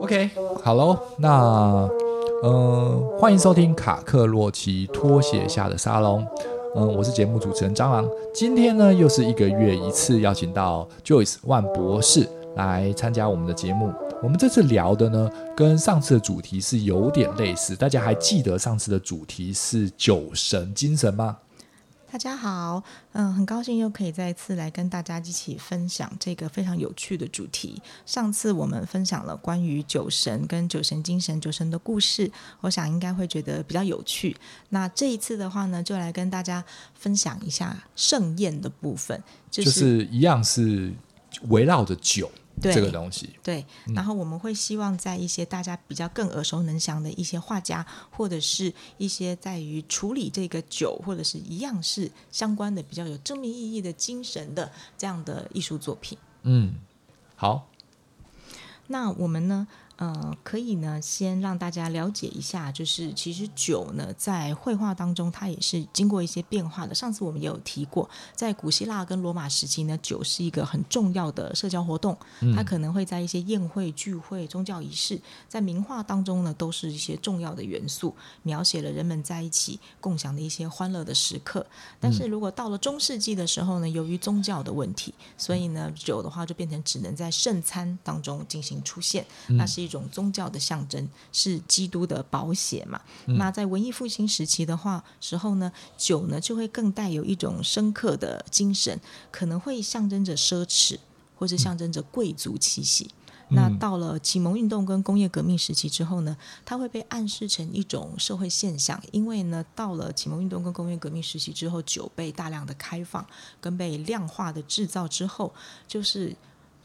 OK，好喽，那嗯、欢迎收听卡克洛奇拖鞋下的沙龙。嗯、我是节目主持人蟑螂。今天呢，又是一个月一次邀请到 Joyce 万博士来参加我们的节目。我们这次聊的呢，跟上次的主题是有点类似。大家还记得上次的主题是酒神精神吗？大家好，嗯，很高兴又可以再次来跟大家一起分享这个非常有趣的主题。上次我们分享了关于酒神跟酒神精神、酒神的故事，我想应该会觉得比较有趣。那这一次的话呢，就来跟大家分享一下盛宴的部分，就是、就是一样是围绕着酒。对这个东西，对，然后我们会希望在一些大家比较更耳熟能详的一些画家，或者是一些在于处理这个酒或者是一样是相关的比较有正面意义的精神的这样的艺术作品。嗯，好，那我们呢？呃，可以呢，先让大家了解一下，就是其实酒呢，在绘画当中，它也是经过一些变化的。上次我们也有提过，在古希腊跟罗马时期呢，酒是一个很重要的社交活动，它可能会在一些宴会、聚会、宗教仪式，在名画当中呢，都是一些重要的元素，描写了人们在一起共享的一些欢乐的时刻。但是如果到了中世纪的时候呢，由于宗教的问题，所以呢，酒的话就变成只能在圣餐当中进行出现，那是一。一种宗教的象征是基督的宝血嘛？嗯、那在文艺复兴时期的话，时候呢，酒呢就会更带有一种深刻的精神，可能会象征着奢侈，或者象征着贵族气息。嗯、那到了启蒙运动跟工业革命时期之后呢，它会被暗示成一种社会现象，因为呢，到了启蒙运动跟工业革命时期之后，酒被大量的开放跟被量化的制造之后，就是。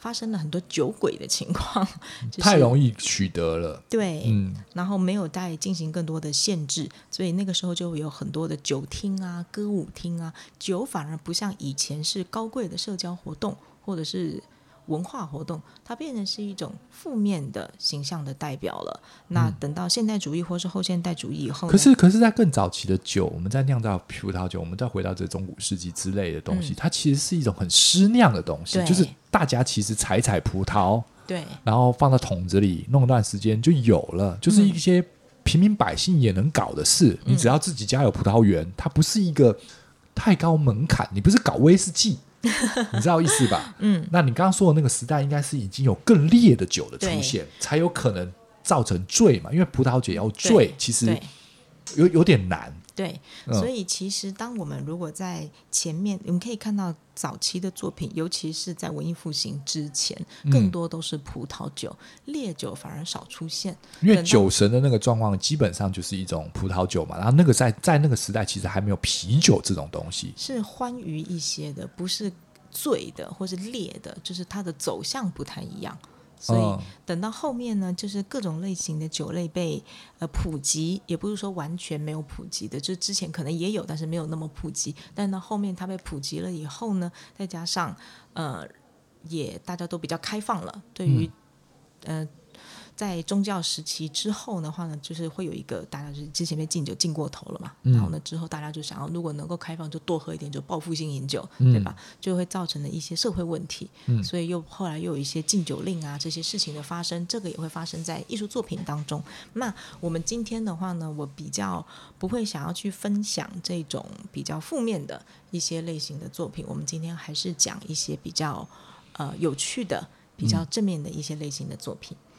发生了很多酒鬼的情况，就是，太容易取得了。对，嗯，然后没有再进行更多的限制，所以那个时候就有很多的酒厅啊、歌舞厅啊，酒反而不像以前是高贵的社交活动，或者是。文化活动，它变成是一种负面的形象的代表了。那等到现代主义或是后现代主义以后，可是，可是在更早期的酒，我们在酿造葡萄酒，我们再回到这中古世纪之类的东西，嗯、它其实是一种很湿酿的东西，就是大家其实采采葡萄，对，然后放到桶子里弄一段时间就有了，就是一些平民百姓也能搞的事。嗯、你只要自己家有葡萄园，它不是一个太高门槛，你不是搞威士忌。你知道意思吧？嗯，那你刚刚说的那个时代，应该是已经有更烈的酒的出现，才有可能造成醉嘛？因为葡萄酒要醉，其实有有点难。对，所以其实当我们如果在前面，我们可以看到早期的作品，尤其是在文艺复兴之前，更多都是葡萄酒，烈酒反而少出现。因为酒神的那个状况，基本上就是一种葡萄酒嘛。然后那个在在那个时代，其实还没有啤酒这种东西，是欢愉一些的，不是醉的或是烈的，就是它的走向不太一样。所以等到后面呢，就是各种类型的酒类被呃普及，也不是说完全没有普及的，就之前可能也有，但是没有那么普及。但到后面它被普及了以后呢，再加上呃也大家都比较开放了，对于、嗯、呃。在宗教时期之后的话呢，就是会有一个大家就是之前被禁酒禁过头了嘛，嗯、然后呢之后大家就想要如果能够开放就多喝一点，就报复性饮酒，嗯、对吧？就会造成了一些社会问题，嗯、所以又后来又有一些禁酒令啊这些事情的发生，这个也会发生在艺术作品当中。那我们今天的话呢，我比较不会想要去分享这种比较负面的一些类型的作品，我们今天还是讲一些比较呃有趣的、比较正面的一些类型的作品。嗯，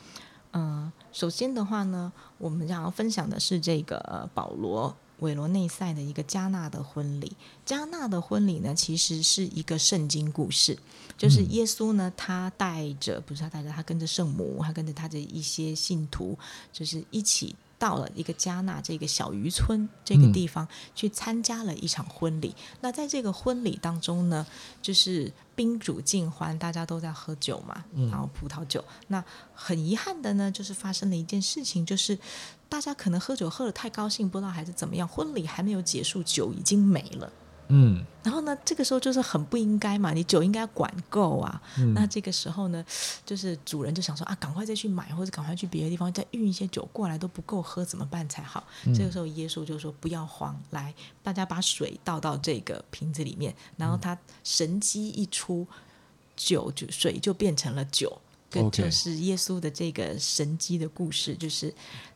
首先的话呢，我们想要分享的是这个保罗韦罗内塞的一个加纳的婚礼。加纳的婚礼呢，其实是一个圣经故事，就是耶稣呢，他带着不是他带着他跟着圣母，他跟着他的一些信徒，就是一起。到了一个加纳这个小渔村这个地方，去参加了一场婚礼。嗯、那在这个婚礼当中呢，就是宾主尽欢，大家都在喝酒嘛，然后葡萄酒。嗯、那很遗憾的呢，就是发生了一件事情，就是大家可能喝酒喝得太高兴，不知道还是怎么样，婚礼还没有结束，酒已经没了。嗯。然后呢，这个时候就是很不应该嘛，你酒应该管够啊。嗯、那这个时候呢，就是主人就想说啊，赶快再去买，或者赶快去别的地方再运一些酒过来，都不够喝，怎么办才好？嗯、这个时候耶稣就说不要慌，来，大家把水倒到这个瓶子里面，然后他神机一出，酒就水就变成了酒，这、嗯、就是耶稣的这个神机的故事，就是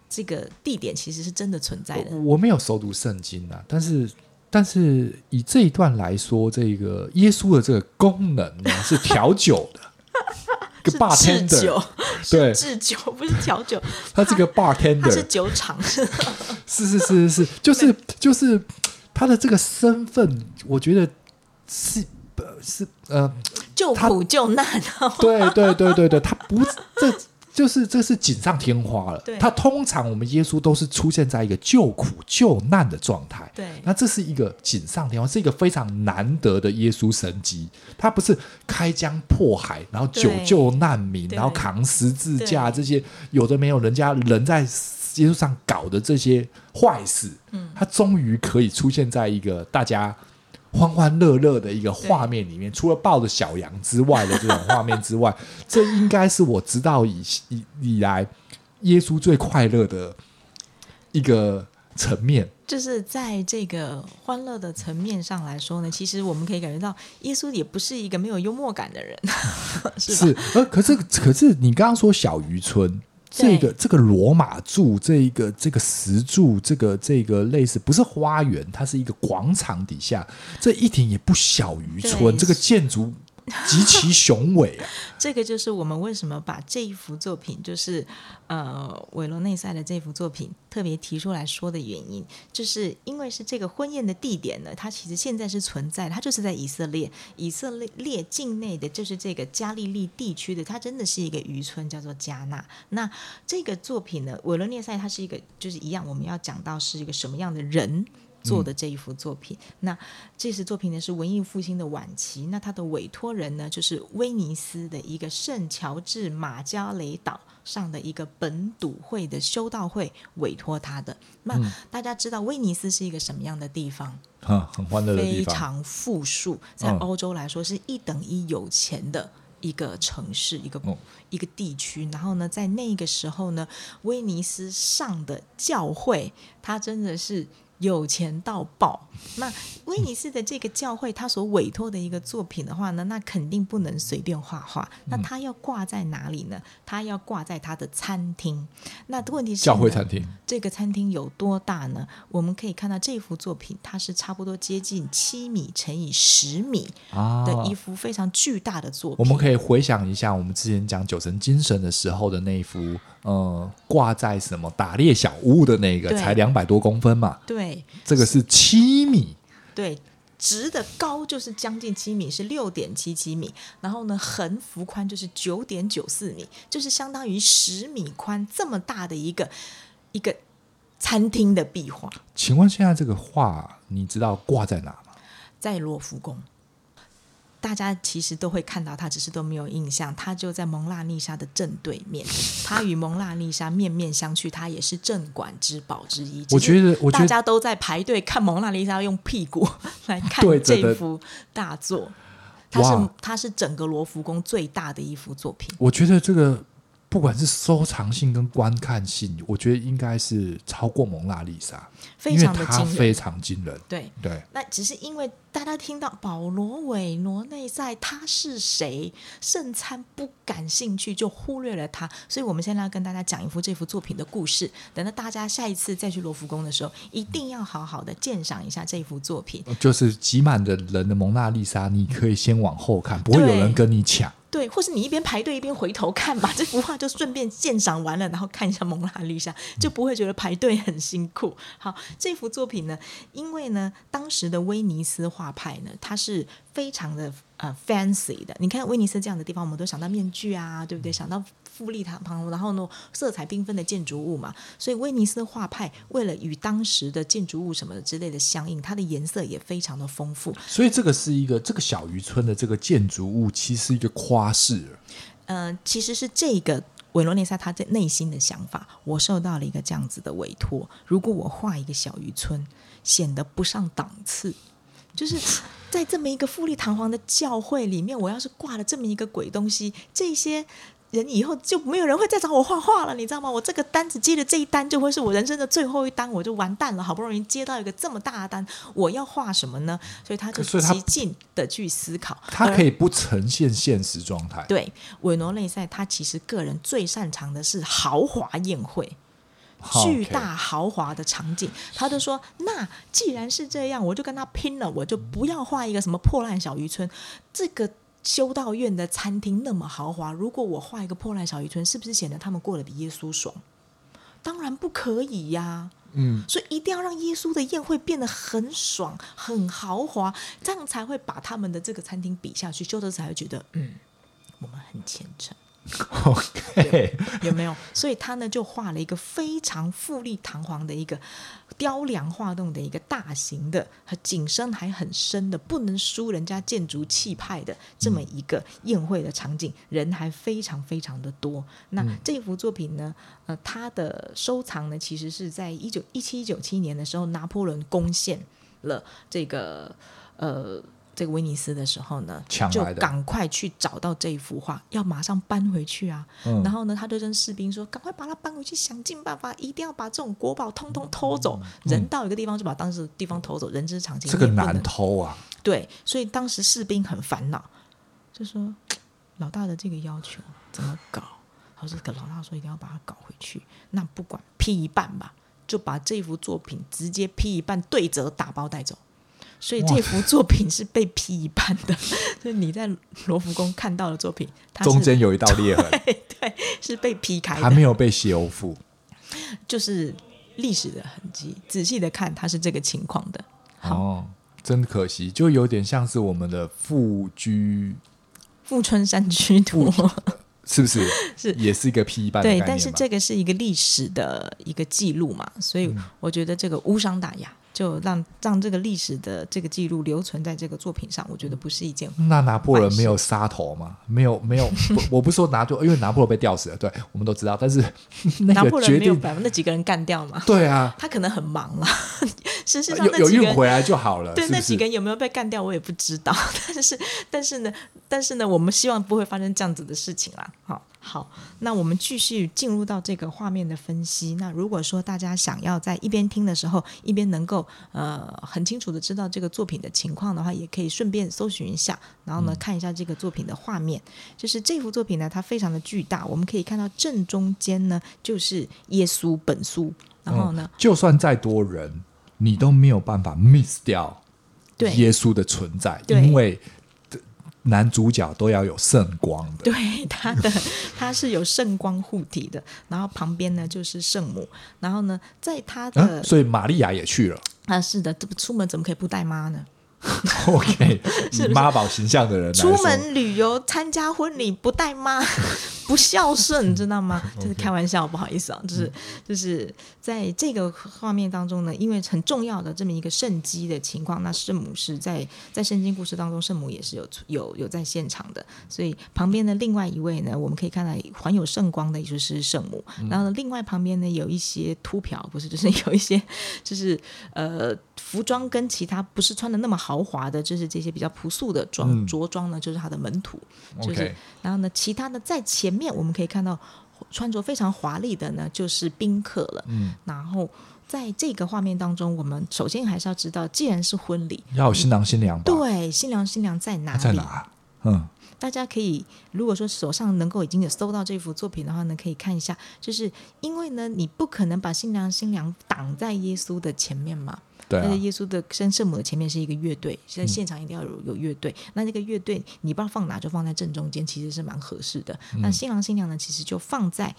这个地点其实是真的存在的。我，我没有熟读圣经啊，但是。但是以这一段来说，这个耶稣的这个功能呢是调酒的，个 bartender，对，制酒不是调酒，他这个 bartender 他是酒厂，是是是是。是，就是就是他的这个身份，我觉得是是呃，救苦救难，对对对对对，他不这。就是这是锦上添花了。他通常我们耶稣都是出现在一个救苦救难的状态。对，那这是一个锦上添花，是一个非常难得的耶稣神迹。他不是开疆破海，然后救救难民，然后扛十字架这些有的没有，人家人在耶稣上搞的这些坏事，嗯，他终于可以出现在一个大家。欢欢乐乐的一个画面里面，除了抱着小羊之外的这种画面之外，这应该是我知道以以以来耶稣最快乐的一个层面。就是在这个欢乐的层面上来说呢，其实我们可以感觉到耶稣也不是一个没有幽默感的人，是吧？是，呃，可是可是你刚刚说小渔村。这个这个罗马柱，这一个这个石柱，这个这个类似不是花园，它是一个广场底下，这一点也不小渔村，这个建筑。极其雄伟啊！这个就是我们为什么把这一幅作品，就是呃韦罗内塞的这幅作品特别提出来说的原因，就是因为是这个婚宴的地点呢，它其实现在是存在，它就是在以色列，以色列境内的，就是这个加利利地区的，它真的是一个渔村，叫做加纳。那这个作品呢，韦罗内塞它是一个，就是一样，我们要讲到是一个什么样的人。做的这一幅作品，嗯、那这幅作品呢是文艺复兴的晚期。那他的委托人呢，就是威尼斯的一个圣乔治马加雷岛上的一个本笃会的修道会委托他的。那、嗯、大家知道威尼斯是一个什么样的地方？很欢乐的地方，非常富庶，在欧洲来说是一等一有钱的一个城市，一个、嗯、一个地区。然后呢，在那个时候呢，威尼斯上的教会，它真的是。有钱到爆！那威尼斯的这个教会，他所委托的一个作品的话呢，那肯定不能随便画画。那他要挂在哪里呢？他要挂在他的餐厅。那问题是，教会餐厅这个餐厅有多大呢？我们可以看到这幅作品，它是差不多接近七米乘以十米的一幅非常巨大的作品。我们可以回想一下，我们之前讲九层精神的时候的那一幅，呃，挂在什么打猎小屋的那个，才两百多公分嘛？对。这个是七米，对，直的高就是将近七米，是六点七七米。然后呢，横幅宽就是九点九四米，就是相当于十米宽这么大的一个一个餐厅的壁画。请问现在这个画，你知道挂在哪吗？在罗浮宫。大家其实都会看到他，只是都没有印象。他就在蒙娜丽莎的正对面，他与蒙娜丽莎面面相觑，他也是镇馆之宝之一。我觉得，我觉得大家都在排队看蒙娜丽莎用屁股来看这幅大作。它是它是整个罗浮宫最大的一幅作品。我觉得这个。不管是收藏性跟观看性，我觉得应该是超过蒙娜丽莎，非常的惊人，非常惊人。对对，那只是因为大家听到保罗韦罗内塞他是谁，圣餐不感兴趣，就忽略了他。所以我们现在要跟大家讲一幅这幅作品的故事。等到大家下一次再去罗浮宫的时候，一定要好好的鉴赏一下这幅作品。就是挤满的人的蒙娜丽莎，你可以先往后看，不会有人跟你抢。对，或是你一边排队一边回头看吧，这幅画就顺便鉴赏完了，然后看一下蒙娜丽莎，就不会觉得排队很辛苦。好，这幅作品呢，因为呢，当时的威尼斯画派呢，它是非常的呃 fancy 的。你看威尼斯这样的地方，我们都想到面具啊，对不对？想到。富丽堂皇，然后呢，色彩缤纷的建筑物嘛，所以威尼斯画派为了与当时的建筑物什么之类的相应，它的颜色也非常的丰富。所以这个是一个这个小渔村的这个建筑物，其实是一个夸饰。嗯、呃，其实是这个维罗内塞他在内心的想法，我受到了一个这样子的委托，如果我画一个小渔村，显得不上档次。就是在这么一个富丽堂皇的教会里面，我要是挂了这么一个鬼东西，这些。人以后就没有人会再找我画画了，你知道吗？我这个单子接的这一单就会是我人生的最后一单，我就完蛋了。好不容易接到一个这么大的单，我要画什么呢？所以他就极尽的去思考。他可以不呈现现实状态。对，韦罗内塞他其实个人最擅长的是豪华宴会，巨大豪华的场景。他就说：“那既然是这样，我就跟他拼了，我就不要画一个什么破烂小渔村。”这个。修道院的餐厅那么豪华，如果我画一个破烂小渔村，是不是显得他们过得比耶稣爽？当然不可以呀、啊。嗯，所以一定要让耶稣的宴会变得很爽、很豪华，这样才会把他们的这个餐厅比下去，修德才会觉得，嗯，我们很虔诚。OK，有没有？所以他呢就画了一个非常富丽堂皇的一个雕梁画栋的一个大型的，和景深还很深的，不能输人家建筑气派的这么一个宴会的场景，嗯、人还非常非常的多。那这幅作品呢，呃，他的收藏呢，其实是在一九一七一九七年的时候，拿破仑攻陷了这个呃。这个威尼斯的时候呢，就赶快去找到这一幅画，要马上搬回去啊。嗯、然后呢，他就跟士兵说：“赶快把它搬回去，想尽办法，一定要把这种国宝通通偷走。嗯、人到一个地方就把当时的地方偷走，人之常情。这个难偷啊。对，所以当时士兵很烦恼，就说：“老大的这个要求怎么搞？”他说：“跟老大说一定要把它搞回去。那不管劈一半吧，就把这幅作品直接劈一半，对折打包带走。”所以这幅作品是被劈一半的，所以你在罗浮宫看到的作品，它中间有一道裂痕，对，对，是被劈开的，还没有被修复，就是历史的痕迹。仔细的看，它是这个情况的。哦，真可惜，就有点像是我们的富居富春山居图，是不是？是，也是一个批一半。对，但是这个是一个历史的一个记录嘛，所以我觉得这个无伤大雅。就让让这个历史的这个记录留存在这个作品上，我觉得不是一件。那拿破仑没有杀头吗？没有，没有。我不是说拿破，因为拿破仑被吊死了，对，我们都知道。但是 拿破仑没有把那几个人干掉吗？对啊，他可能很忙了。事实上，有有运回来就好了。对，是是那几个人有没有被干掉，我也不知道。但是，但是呢，但是呢，我们希望不会发生这样子的事情啦。好。好，那我们继续进入到这个画面的分析。那如果说大家想要在一边听的时候，一边能够呃很清楚的知道这个作品的情况的话，也可以顺便搜寻一下，然后呢看一下这个作品的画面。就是这幅作品呢，它非常的巨大，我们可以看到正中间呢就是耶稣本书，然后呢，就算再多人，你都没有办法 miss 掉耶稣的存在，因为。男主角都要有圣光的，对，他的他是有圣光护体的，然后旁边呢就是圣母，然后呢在他的，啊、所以玛利亚也去了。啊，是的，这不出门怎么可以不带妈呢？OK，是妈宝形象的人出门旅游参加婚礼不带妈不孝顺，你知道吗？这、就是开玩笑，不好意思啊，就是就是在这个画面当中呢，因为很重要的这么一个圣机的情况，那圣母是在在圣经故事当中，圣母也是有有有在现场的，所以旁边的另外一位呢，我们可以看到环有圣光的，也就是圣母，然后另外旁边呢有一些秃瓢，不是，就是有一些 就是呃服装跟其他不是穿的那么。豪华的，就是这些比较朴素的装着装呢，就是他的门徒。就是，然后呢，其他的在前面我们可以看到穿着非常华丽的呢，就是宾客了。嗯，然后在这个画面当中，我们首先还是要知道，既然是婚礼，要有新郎新娘吧？对，新郎新娘在哪里？在哪？嗯。大家可以，如果说手上能够已经有搜到这幅作品的话呢，可以看一下，就是因为呢，你不可能把新郎新娘挡在耶稣的前面嘛。对、啊。那耶稣的圣圣母的前面是一个乐队，现在现场一定要有有乐队。嗯、那这个乐队你不知道放哪，就放在正中间，其实是蛮合适的。嗯、那新郎新娘呢，其实就放在。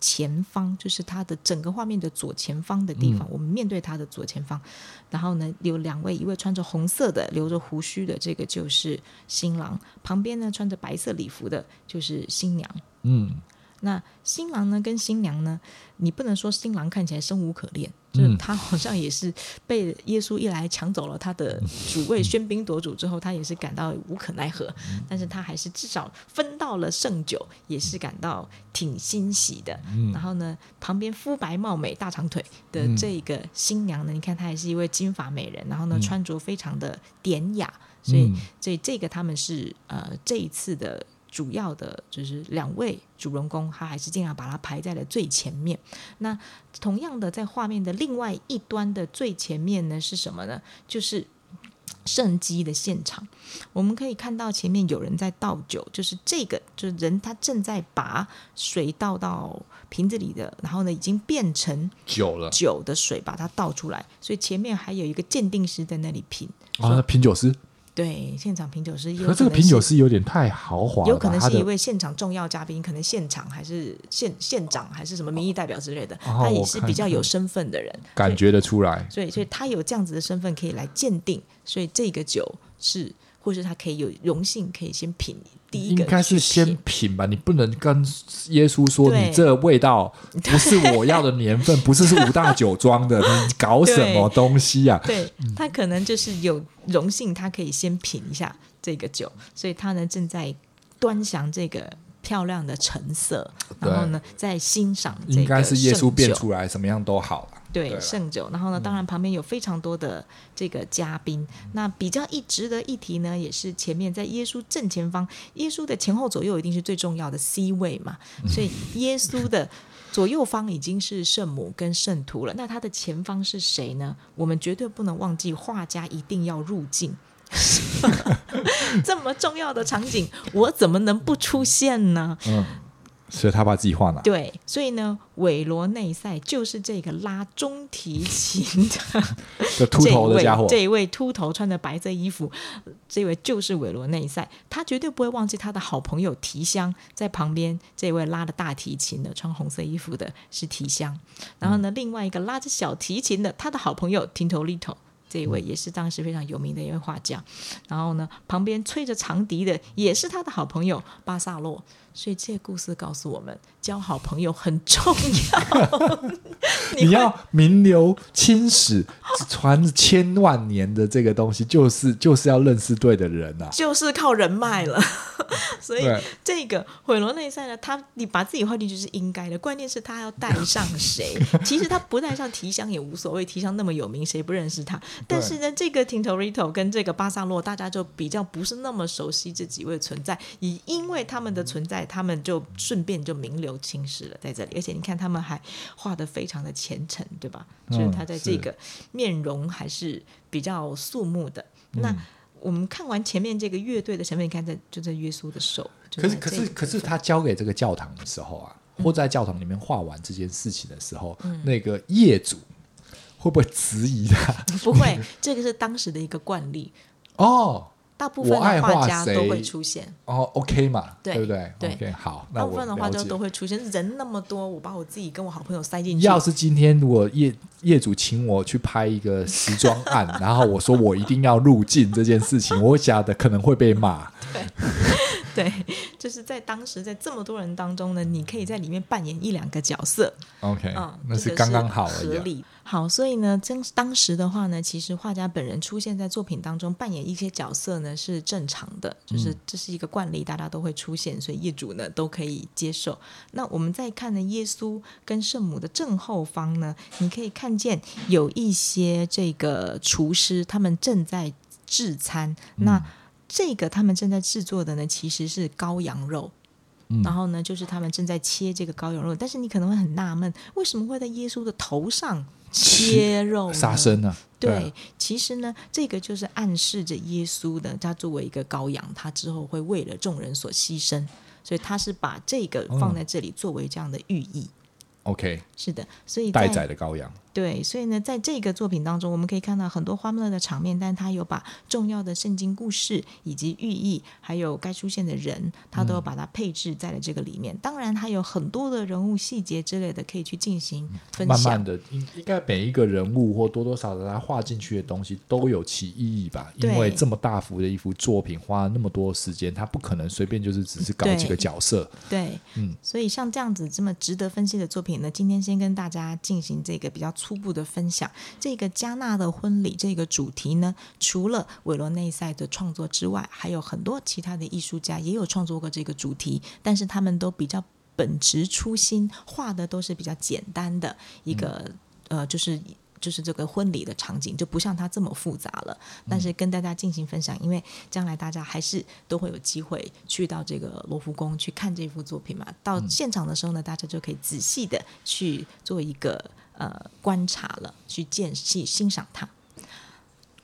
前方就是他的整个画面的左前方的地方，嗯、我们面对他的左前方，然后呢有两位，一位穿着红色的、留着胡须的，这个就是新郎；旁边呢穿着白色礼服的，就是新娘。嗯，那新郎呢跟新娘呢，你不能说新郎看起来生无可恋，就是他好像也是被耶稣一来抢走了他的主位，喧宾夺主之后，他也是感到无可奈何。但是他还是至少分到了圣酒，也是感到挺欣喜的。然后呢，旁边肤白貌美、大长腿的这个新娘呢，你看她还是一位金发美人，然后呢，穿着非常的典雅。所以，所以这个他们是呃这一次的。主要的就是两位主人公，他还是尽量把它排在了最前面。那同样的，在画面的另外一端的最前面呢，是什么呢？就是圣机的现场。我们可以看到前面有人在倒酒，就是这个，就是人他正在把水倒到瓶子里的，然后呢，已经变成酒了，酒的水把它倒出来。所以前面还有一个鉴定师在那里品啊，品酒师。对，现场品酒师，可这个品酒师有点太豪华了，有可能是一位现场重要嘉宾，可能现场还是县县长，还是什么民意代表之类的，哦、他也是比较有身份的人，感觉得出来。所以，所以他有这样子的身份可以来鉴定，所以这个酒是。或是他可以有荣幸可以先品第一个，应该是先品吧。你不能跟耶稣说你这味道 不是我要的年份，不是是五大酒庄的，你搞什么东西呀、啊？对，他可能就是有荣幸，他可以先品一下这个酒，所以他呢正在端详这个漂亮的橙色，然后呢在欣赏。应该是耶稣变出来，什么样都好了。对圣酒，然后呢，当然旁边有非常多的这个嘉宾。嗯、那比较一值得一提呢，也是前面在耶稣正前方，耶稣的前后左右一定是最重要的 C 位嘛。所以耶稣的左右方已经是圣母跟圣徒了。那他的前方是谁呢？我们绝对不能忘记，画家一定要入镜。这么重要的场景，我怎么能不出现呢？嗯。所以他把自己画了？对，所以呢，韦罗内塞就是这个拉中提琴的 秃头的家伙，这一位秃头穿着白色衣服，这位就是韦罗内塞。他绝对不会忘记他的好朋友提香在旁边，这位拉的大提琴的，穿红色衣服的是提香。然后呢，嗯、另外一个拉着小提琴的，他的好朋友 Tintorito，这一位也是当时非常有名的一位画家。然后呢，旁边吹着长笛的也是他的好朋友巴萨洛。所以这个故事告诉我们，交好朋友很重要。你要名留青史、传千万年的这个东西，就是就是要认识对的人啊，就是靠人脉了。所以这个毁罗内塞呢，他你把自己画进去是应该的，关键是他要带上谁。其实他不带上提香也无所谓，提香那么有名，谁不认识他？但是呢，这个 Tintorito 跟这个巴萨洛，大家就比较不是那么熟悉这几位存在，也因为他们的存在。他们就顺便就名留青史了，在这里，而且你看他们还画的非常的虔诚，对吧？所以他在这个面容还是比较肃穆的。嗯、那我们看完前面这个乐队的成分，你看在就在耶稣的手。可是可是可是他交给这个教堂的时候啊，或在教堂里面画完这件事情的时候，嗯、那个业主会不会质疑他？不会，这个是当时的一个惯例哦。大部分的画家都会出现哦，OK 嘛，对，对不对？对，OK，好。大部分的画家都会出现，人那么多，我把我自己跟我好朋友塞进去。要是今天如果业业主请我去拍一个时装案，然后我说我一定要入镜这件事情，我想的可能会被骂。对。对，就是在当时，在这么多人当中呢，你可以在里面扮演一两个角色。OK，嗯，那是刚刚好合理。好，所以呢，真当时的话呢，其实画家本人出现在作品当中扮演一些角色呢是正常的，就是这是一个惯例，大家都会出现，所以业主呢都可以接受。那我们再看呢，耶稣跟圣母的正后方呢，你可以看见有一些这个厨师，他们正在制餐。那这个他们正在制作的呢，其实是羔羊肉，嗯、然后呢，就是他们正在切这个羔羊肉。但是你可能会很纳闷，为什么会在耶稣的头上切肉杀生呢？对，对其实呢，这个就是暗示着耶稣的，他作为一个羔羊，他之后会为了众人所牺牲，所以他是把这个放在这里作为这样的寓意。嗯 OK，是的，所以待宰的羔羊。对，所以呢，在这个作品当中，我们可以看到很多欢乐的场面，但他有把重要的圣经故事以及寓意，还有该出现的人，他都有把它配置在了这个里面。嗯、当然，他有很多的人物细节之类的，可以去进行分享。慢慢的，应应该每一个人物或多多少少他画进去的东西都有其意义吧？因为这么大幅的一幅作品，花了那么多时间，他不可能随便就是只是搞几个角色。对，对嗯，所以像这样子这么值得分析的作品。呢今天先跟大家进行这个比较初步的分享。这个加纳的婚礼这个主题呢，除了韦罗内塞的创作之外，还有很多其他的艺术家也有创作过这个主题，但是他们都比较本职初心，画的都是比较简单的一个、嗯、呃，就是。就是这个婚礼的场景就不像它这么复杂了，但是跟大家进行分享，因为将来大家还是都会有机会去到这个罗浮宫去看这幅作品嘛。到现场的时候呢，大家就可以仔细的去做一个呃观察了，去见去欣赏它。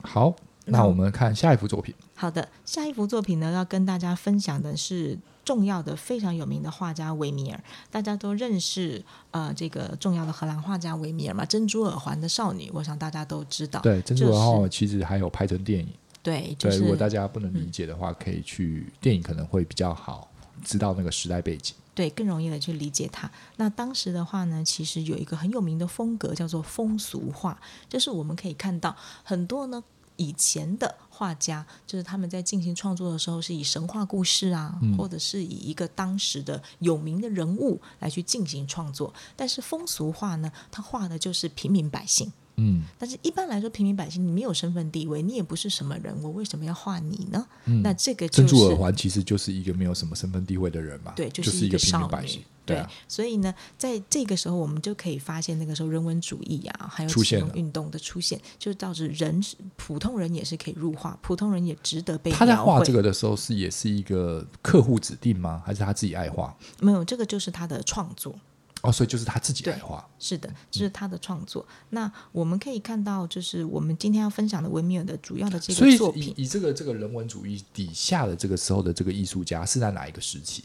好，那我们看下一幅作品。好的，下一幅作品呢，要跟大家分享的是。重要的非常有名的画家维米尔，大家都认识。呃，这个重要的荷兰画家维米尔嘛，《珍珠耳环的少女》，我想大家都知道。对，《珍珠耳环》其实还有拍成电影。对，就是、对，如果大家不能理解的话，嗯、可以去电影可能会比较好，知道那个时代背景。对，更容易的去理解它。那当时的话呢，其实有一个很有名的风格叫做风俗画，就是我们可以看到很多呢。以前的画家，就是他们在进行创作的时候，是以神话故事啊，嗯、或者是以一个当时的有名的人物来去进行创作。但是风俗画呢，他画的就是平民百姓。嗯，但是一般来说，平民百姓你没有身份地位，你也不是什么人，我为什么要画你呢？嗯、那这个、就是、珍珠耳环其实就是一个没有什么身份地位的人嘛，对，就是一个平民百姓。对，啊、对，所以呢，在这个时候，我们就可以发现那个时候人文主义啊，还有启蒙运动的出现，就导致人普通人也是可以入画，普通人也值得被。他在画这个的时候，是也是一个客户指定吗？还是他自己爱画？没有，这个就是他的创作。哦，所以就是他自己来画，是的，这是他的创作。嗯、那我们可以看到，就是我们今天要分享的维米尔的主要的这个作品，以，以这个这个人文主义底下的这个时候的这个艺术家是在哪一个时期？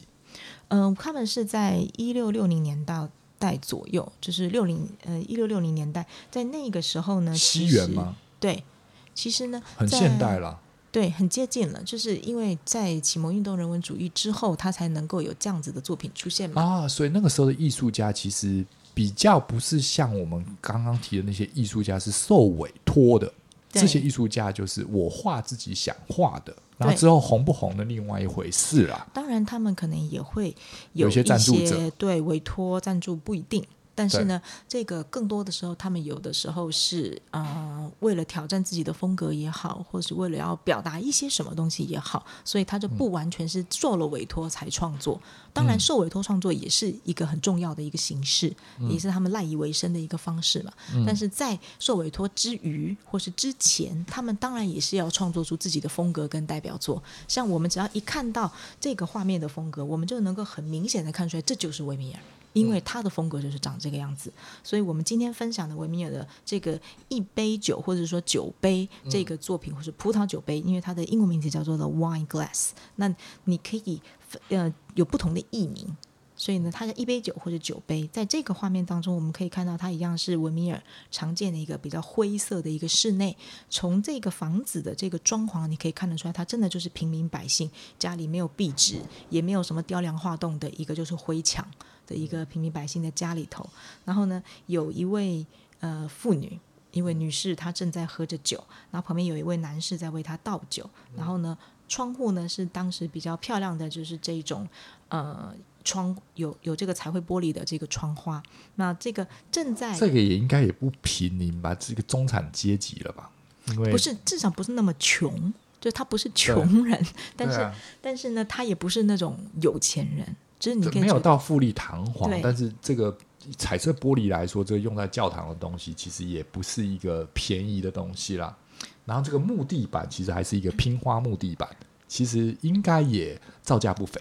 嗯、呃，他们是在一六六零年到代左右，就是六零呃一六六零年代，在那个时候呢，西元吗？对，其实呢，很现代了。对，很接近了，就是因为在启蒙运动人文主义之后，他才能够有这样子的作品出现嘛。啊，所以那个时候的艺术家其实比较不是像我们刚刚提的那些艺术家是受委托的，这些艺术家就是我画自己想画的，然后之后红不红的另外一回事啦。当然，他们可能也会有一些，赞助者，对，委托赞助不一定。但是呢，这个更多的时候，他们有的时候是呃，为了挑战自己的风格也好，或是为了要表达一些什么东西也好，所以他就不完全是受了委托才创作。当然，受委托创作也是一个很重要的一个形式，嗯、也是他们赖以为生的一个方式嘛。嗯、但是在受委托之余或是之前，他们当然也是要创作出自己的风格跟代表作。像我们只要一看到这个画面的风格，我们就能够很明显的看出来，这就是维米尔。因为他的风格就是长这个样子，所以我们今天分享的维米尔的这个一杯酒，或者说酒杯这个作品，或是葡萄酒杯，因为它的英文名字叫做 The Wine Glass，那你可以呃有不同的译名，所以呢，它的一杯酒或者酒杯，在这个画面当中，我们可以看到它一样是维米尔常见的一个比较灰色的一个室内。从这个房子的这个装潢，你可以看得出来，它真的就是平民百姓家里没有壁纸，也没有什么雕梁画栋的一个就是灰墙。的一个平民百姓的家里头，然后呢，有一位呃妇女，一位女士，她正在喝着酒，然后旁边有一位男士在为她倒酒，然后呢，窗户呢是当时比较漂亮的，就是这种呃窗有有这个彩绘玻璃的这个窗花，那这个正在这个也应该也不平民吧，这个中产阶级了吧？因为不是，至少不是那么穷，就他不是穷人，但是、啊、但是呢，他也不是那种有钱人。就是你没有到富丽堂皇，但是这个彩色玻璃来说，这个用在教堂的东西其实也不是一个便宜的东西啦。然后这个木地板其实还是一个拼花木地板，其实应该也造价不菲。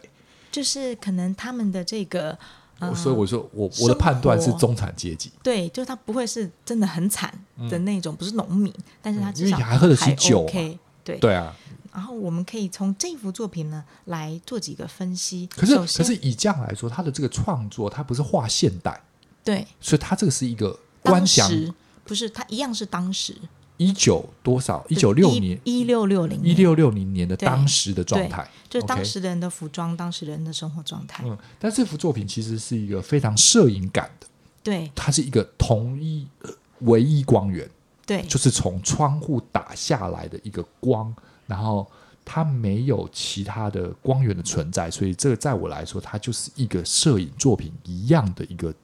就是可能他们的这个，呃、所以我说我我的判断是中产阶级。对，就是他不会是真的很惨的那种，嗯、不是农民，但是他至少还喝得起酒，对对啊。然后我们可以从这幅作品呢来做几个分析。可是，可是以这样来说，他的这个创作，他不是画现代，对，所以他这个是一个观想，不是他一样是当时一九多少一九六年一六六零一六六零年的当时的状态，就是当时的人的服装，当时人的生活状态。嗯，但这幅作品其实是一个非常摄影感的，对，它是一个同一唯一光源，对，就是从窗户打下来的一个光。然后它没有其他的光源的存在，所以这个在我来说，它就是一个摄影作品一样的一个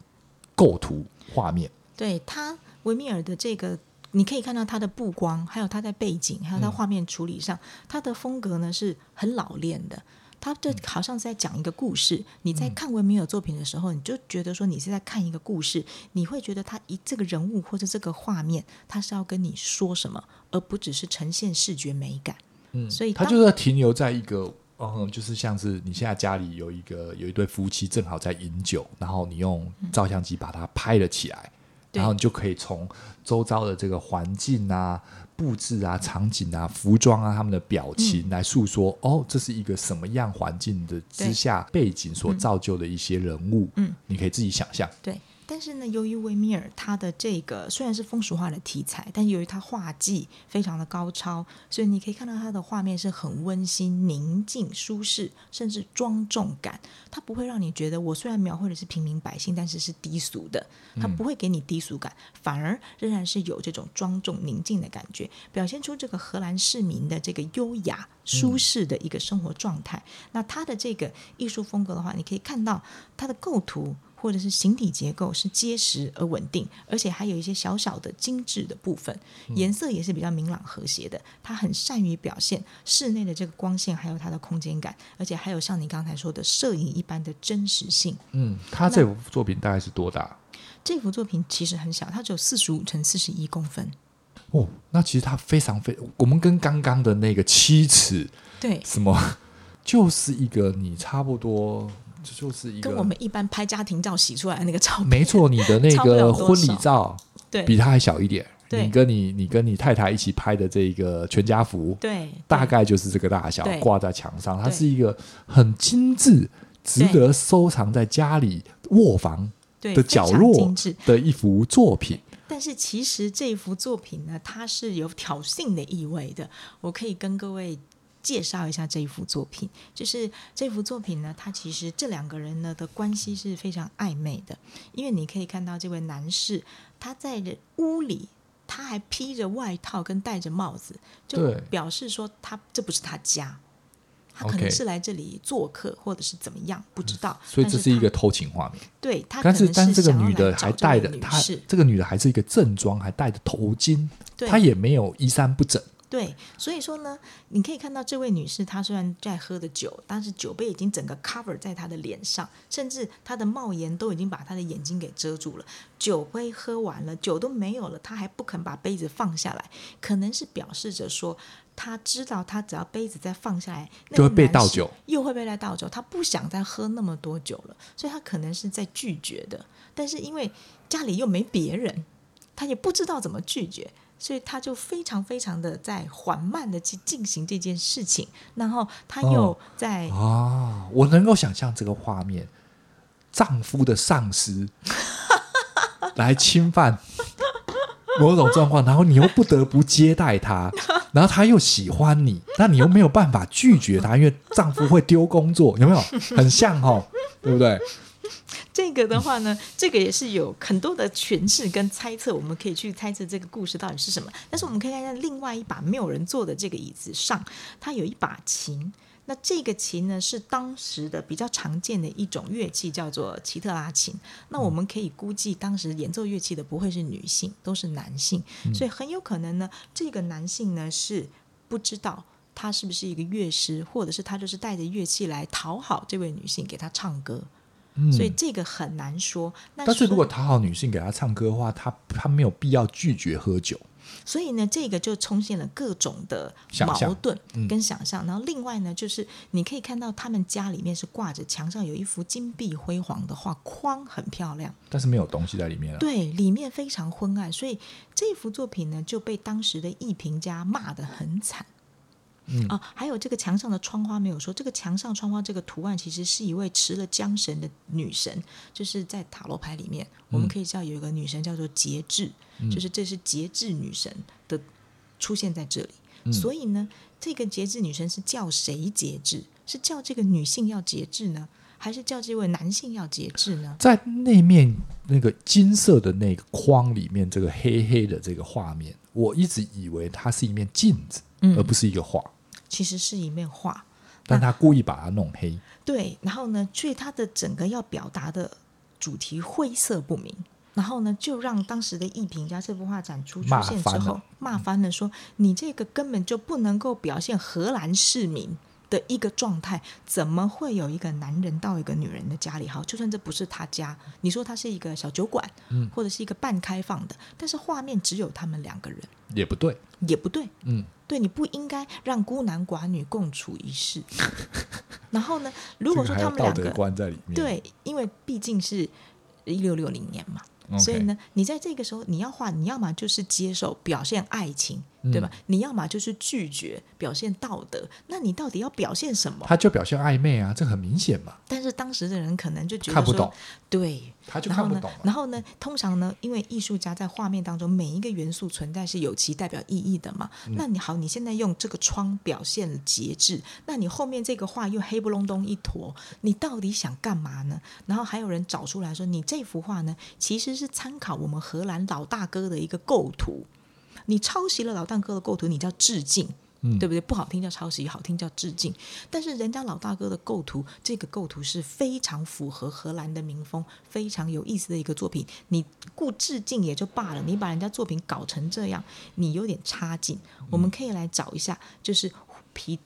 构图画面。对它维米尔的这个，你可以看到他的布光，还有他在背景，还有他画面处理上，他、嗯、的风格呢是很老练的。他这好像是在讲一个故事。你在看维米尔作品的时候，你就觉得说你是在看一个故事，你会觉得他一这个人物或者这个画面，他是要跟你说什么，而不只是呈现视觉美感。嗯，所以他就是停留在一个，嗯，就是像是你现在家里有一个有一对夫妻正好在饮酒，然后你用照相机把它拍了起来，然后你就可以从周遭的这个环境啊。布置啊，场景啊，服装啊，他们的表情来诉说、嗯、哦，这是一个什么样环境的之下背景所造就的一些人物，嗯，你可以自己想象。对。但是呢，由于维米尔他的这个虽然是风俗画的题材，但由于他画技非常的高超，所以你可以看到他的画面是很温馨、宁静、舒适，甚至庄重感。他不会让你觉得我虽然描绘的是平民百姓，但是是低俗的，他不会给你低俗感，反而仍然是有这种庄重宁静的感觉，表现出这个荷兰市民的这个优雅舒适的一个生活状态。那他的这个艺术风格的话，你可以看到他的构图。或者是形体结构是结实而稳定，而且还有一些小小的精致的部分，颜色也是比较明朗和谐的。它很善于表现室内的这个光线，还有它的空间感，而且还有像你刚才说的摄影一般的真实性。嗯，他这幅作品大概是多大？这幅作品其实很小，它只有四十五乘四十一公分。哦，那其实它非常非，我们跟刚刚的那个七尺，对，什么，就是一个你差不多。这就是一个跟我们一般拍家庭照洗出来的那个照片，没错，你的那个 婚礼照，对，比他还小一点。你跟你你跟你太太一起拍的这个全家福，对，大概就是这个大小，挂在墙上。它是一个很精致，值得收藏在家里卧房的角落的一幅作品。但是其实这幅作品呢，它是有挑衅的意味的。我可以跟各位。介绍一下这一幅作品，就是这幅作品呢，它其实这两个人呢的关系是非常暧昧的，因为你可以看到这位男士他在屋里，他还披着外套跟戴着帽子，就表示说他这不是他家，他可能是来这里做客或者是怎么样，不知道。所以这是一个偷情画面。对，他但是但是这个女的还戴着，她这个女的还是一个正装，还戴着头巾，她也没有衣衫不整。对，所以说呢，你可以看到这位女士，她虽然在喝的酒，但是酒杯已经整个 cover 在她的脸上，甚至她的帽檐都已经把她的眼睛给遮住了。酒杯喝完了，酒都没有了，她还不肯把杯子放下来，可能是表示着说，她知道她只要杯子再放下来，就会被倒酒，又会被来倒酒，她不想再喝那么多酒了，所以她可能是在拒绝的。但是因为家里又没别人，她也不知道怎么拒绝。所以他就非常非常的在缓慢的去进行这件事情，然后他又在啊、哦哦，我能够想象这个画面，丈夫的上司 来侵犯某种状况，然后你又不得不接待他，然后他又喜欢你，那你又没有办法拒绝他，因为丈夫会丢工作，有没有？很像哦，对不对？这个的话呢，这个也是有很多的诠释跟猜测，我们可以去猜测这个故事到底是什么。但是我们可以看一下另外一把没有人坐的这个椅子上，它有一把琴。那这个琴呢，是当时的比较常见的一种乐器，叫做奇特拉琴。那我们可以估计，当时演奏乐器的不会是女性，都是男性，所以很有可能呢，这个男性呢是不知道他是不是一个乐师，或者是他就是带着乐器来讨好这位女性，给她唱歌。嗯、所以这个很难说。但是如果讨好女性给她唱歌的话，她她没有必要拒绝喝酒。所以呢，这个就出现了各种的矛盾跟想象。嗯、然后另外呢，就是你可以看到他们家里面是挂着墙上有一幅金碧辉煌的画框，很漂亮。但是没有东西在里面了。对，里面非常昏暗，所以这幅作品呢就被当时的艺评家骂得很惨。嗯、啊，还有这个墙上的窗花没有说，这个墙上窗花这个图案其实是一位持了缰绳的女神，就是在塔罗牌里面，嗯、我们可以知道有一个女神叫做节制，嗯、就是这是节制女神的出现在这里。嗯、所以呢，这个节制女神是叫谁节制？是叫这个女性要节制呢，还是叫这位男性要节制呢？在那面那个金色的那个框里面，这个黑黑的这个画面，我一直以为它是一面镜子，嗯、而不是一个画。其实是一面画，但他故意把它弄黑。对，然后呢，所以他的整个要表达的主题灰色不明，然后呢，就让当时的艺评家这幅画展出出现之后，骂翻了，说你这个根本就不能够表现荷兰市民的一个状态，怎么会有一个男人到一个女人的家里？好，就算这不是他家，你说他是一个小酒馆，嗯，或者是一个半开放的，但是画面只有他们两个人，也不对，也不对，嗯，对，你不应该让孤男寡女共处一室。然后呢，如果说他们两个关在里面，对，因为毕竟是一六六零年嘛。所以呢，你在这个时候你要画，你要么就是接受表现爱情，嗯、对吧？你要么就是拒绝表现道德。那你到底要表现什么？他就表现暧昧啊，这很明显嘛。但是当时的人可能就觉得看不懂，对，他就看不懂然。然后呢，通常呢，因为艺术家在画面当中每一个元素存在是有其代表意义的嘛。嗯、那你好，你现在用这个窗表现节制，那你后面这个画又黑不隆咚一坨，你到底想干嘛呢？然后还有人找出来说，你这幅画呢，其实是参考我们荷兰老大哥的一个构图，你抄袭了老大哥的构图，你叫致敬。嗯，对不对？不好听叫抄袭，好听叫致敬。但是人家老大哥的构图，这个构图是非常符合荷兰的民风，非常有意思的一个作品。你故致敬也就罢了，你把人家作品搞成这样，你有点差劲。我们可以来找一下，就是皮。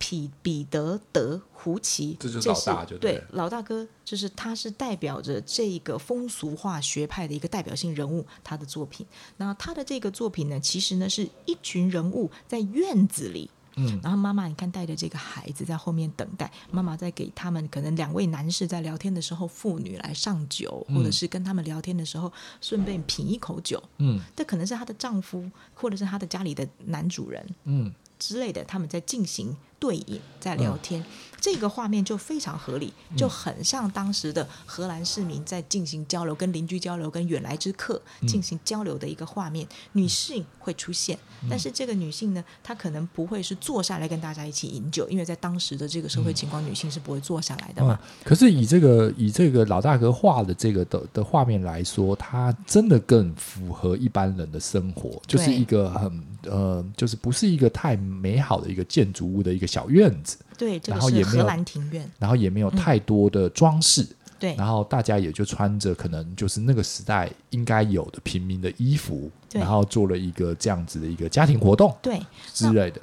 彼彼得德胡奇，这就是老大就对，对老大哥，就是他是代表着这个风俗化学派的一个代表性人物，他的作品。那他的这个作品呢，其实呢是一群人物在院子里，嗯，然后妈妈你看带着这个孩子在后面等待，妈妈在给他们可能两位男士在聊天的时候，妇女来上酒，或者是跟他们聊天的时候顺便品一口酒，嗯，这可能是她的丈夫，或者是她的家里的男主人，嗯之类的，他们在进行。对饮在聊天，嗯、这个画面就非常合理，就很像当时的荷兰市民在进行交流、跟邻居交流、跟远来之客进行交流的一个画面。嗯、女性会出现，嗯、但是这个女性呢，她可能不会是坐下来跟大家一起饮酒，因为在当时的这个社会情况，嗯、女性是不会坐下来的嘛。嗯、可是以这个以这个老大哥画的这个的的画面来说，它真的更符合一般人的生活，就是一个很呃，就是不是一个太美好的一个建筑物的一个。小院子，对，然后也没有荷兰庭院，然后也没有太多的装饰，嗯、对，然后大家也就穿着可能就是那个时代应该有的平民的衣服，然后做了一个这样子的一个家庭活动，对。之类的，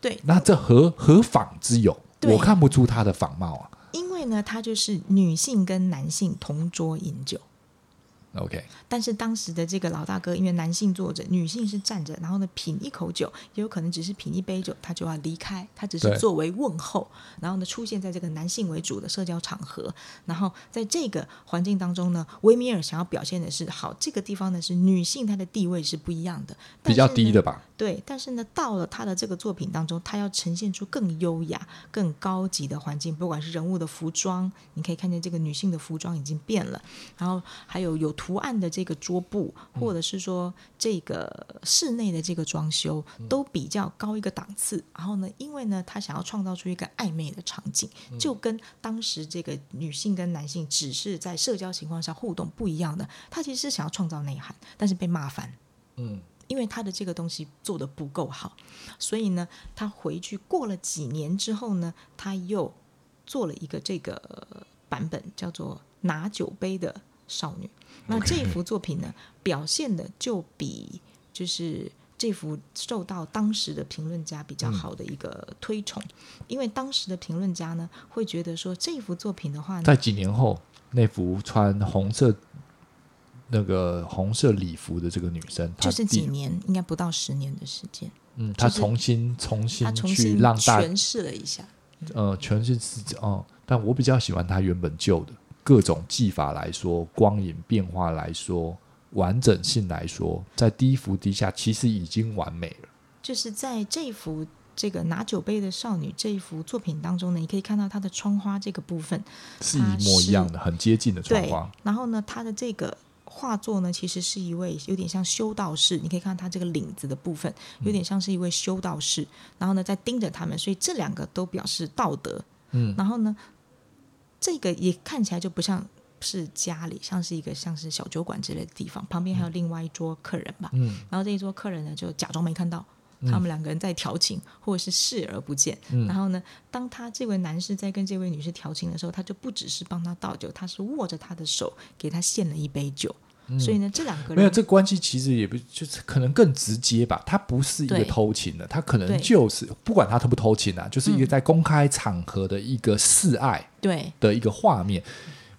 对，那这何何仿之有？我看不出他的仿冒啊，因为呢，他就是女性跟男性同桌饮酒。OK，但是当时的这个老大哥，因为男性坐着，女性是站着，然后呢品一口酒，也有可能只是品一杯酒，他就要离开，他只是作为问候，然后呢出现在这个男性为主的社交场合，然后在这个环境当中呢，维米尔想要表现的是，好，这个地方呢是女性她的地位是不一样的，比较低的吧？对，但是呢到了他的这个作品当中，他要呈现出更优雅、更高级的环境，不管是人物的服装，你可以看见这个女性的服装已经变了，然后还有有。图案的这个桌布，或者是说这个室内的这个装修，都比较高一个档次。然后呢，因为呢，他想要创造出一个暧昧的场景，就跟当时这个女性跟男性只是在社交情况下互动不一样的。他其实是想要创造内涵，但是被骂翻。嗯，因为他的这个东西做得不够好，所以呢，他回去过了几年之后呢，他又做了一个这个版本，叫做拿酒杯的少女。那这幅作品呢，表现的就比就是这幅受到当时的评论家比较好的一个推崇，嗯、因为当时的评论家呢会觉得说，这幅作品的话呢，在几年后那幅穿红色那个红色礼服的这个女生，就是几年应该不到十年的时间，嗯，她重新重新去让大诠释了一下，呃，诠释自己哦，但我比较喜欢她原本旧的。各种技法来说，光影变化来说，完整性来说，在第一幅底下其实已经完美了。就是在这幅这个拿酒杯的少女这一幅作品当中呢，你可以看到她的窗花这个部分是一模一样的，很接近的窗花。然后呢，她的这个画作呢，其实是一位有点像修道士，你可以看到它这个领子的部分有点像是一位修道士，嗯、然后呢在盯着他们，所以这两个都表示道德。嗯，然后呢。这个也看起来就不像是家里，像是一个像是小酒馆之类的地方。旁边还有另外一桌客人吧，嗯，然后这一桌客人呢就假装没看到，他们两个人在调情，或者是视而不见。嗯，然后呢，当他这位男士在跟这位女士调情的时候，他就不只是帮他倒酒，他是握着他的手给他献了一杯酒。嗯、所以呢，这两个人没有这关系，其实也不就是可能更直接吧。他不是一个偷情的，他可能就是不管他偷不偷情啊，就是一个在公开场合的一个示爱对。的一个画面。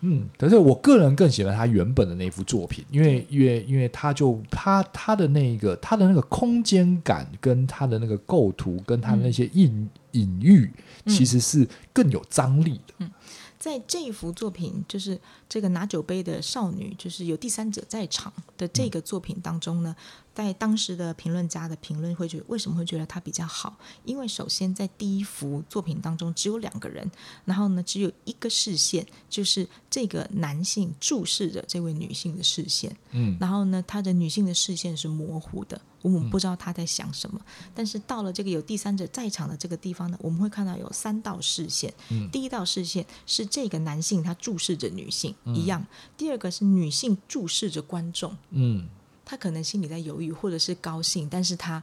嗯，可是我个人更喜欢他原本的那幅作品，因为因为因为他就他他的那个他的那个空间感，跟他的那个构图，跟他的那些隐隐喻，其实是更有张力的。嗯，在这一幅作品，就是这个拿酒杯的少女，就是有第三者在场的这个作品当中呢。嗯在当时的评论家的评论会觉得，为什么会觉得他比较好？因为首先在第一幅作品当中只有两个人，然后呢只有一个视线，就是这个男性注视着这位女性的视线，嗯，然后呢他的女性的视线是模糊的，我们不知道他在想什么。嗯、但是到了这个有第三者在场的这个地方呢，我们会看到有三道视线，嗯、第一道视线是这个男性他注视着女性、嗯、一样，第二个是女性注视着观众，嗯。他可能心里在犹豫，或者是高兴，但是他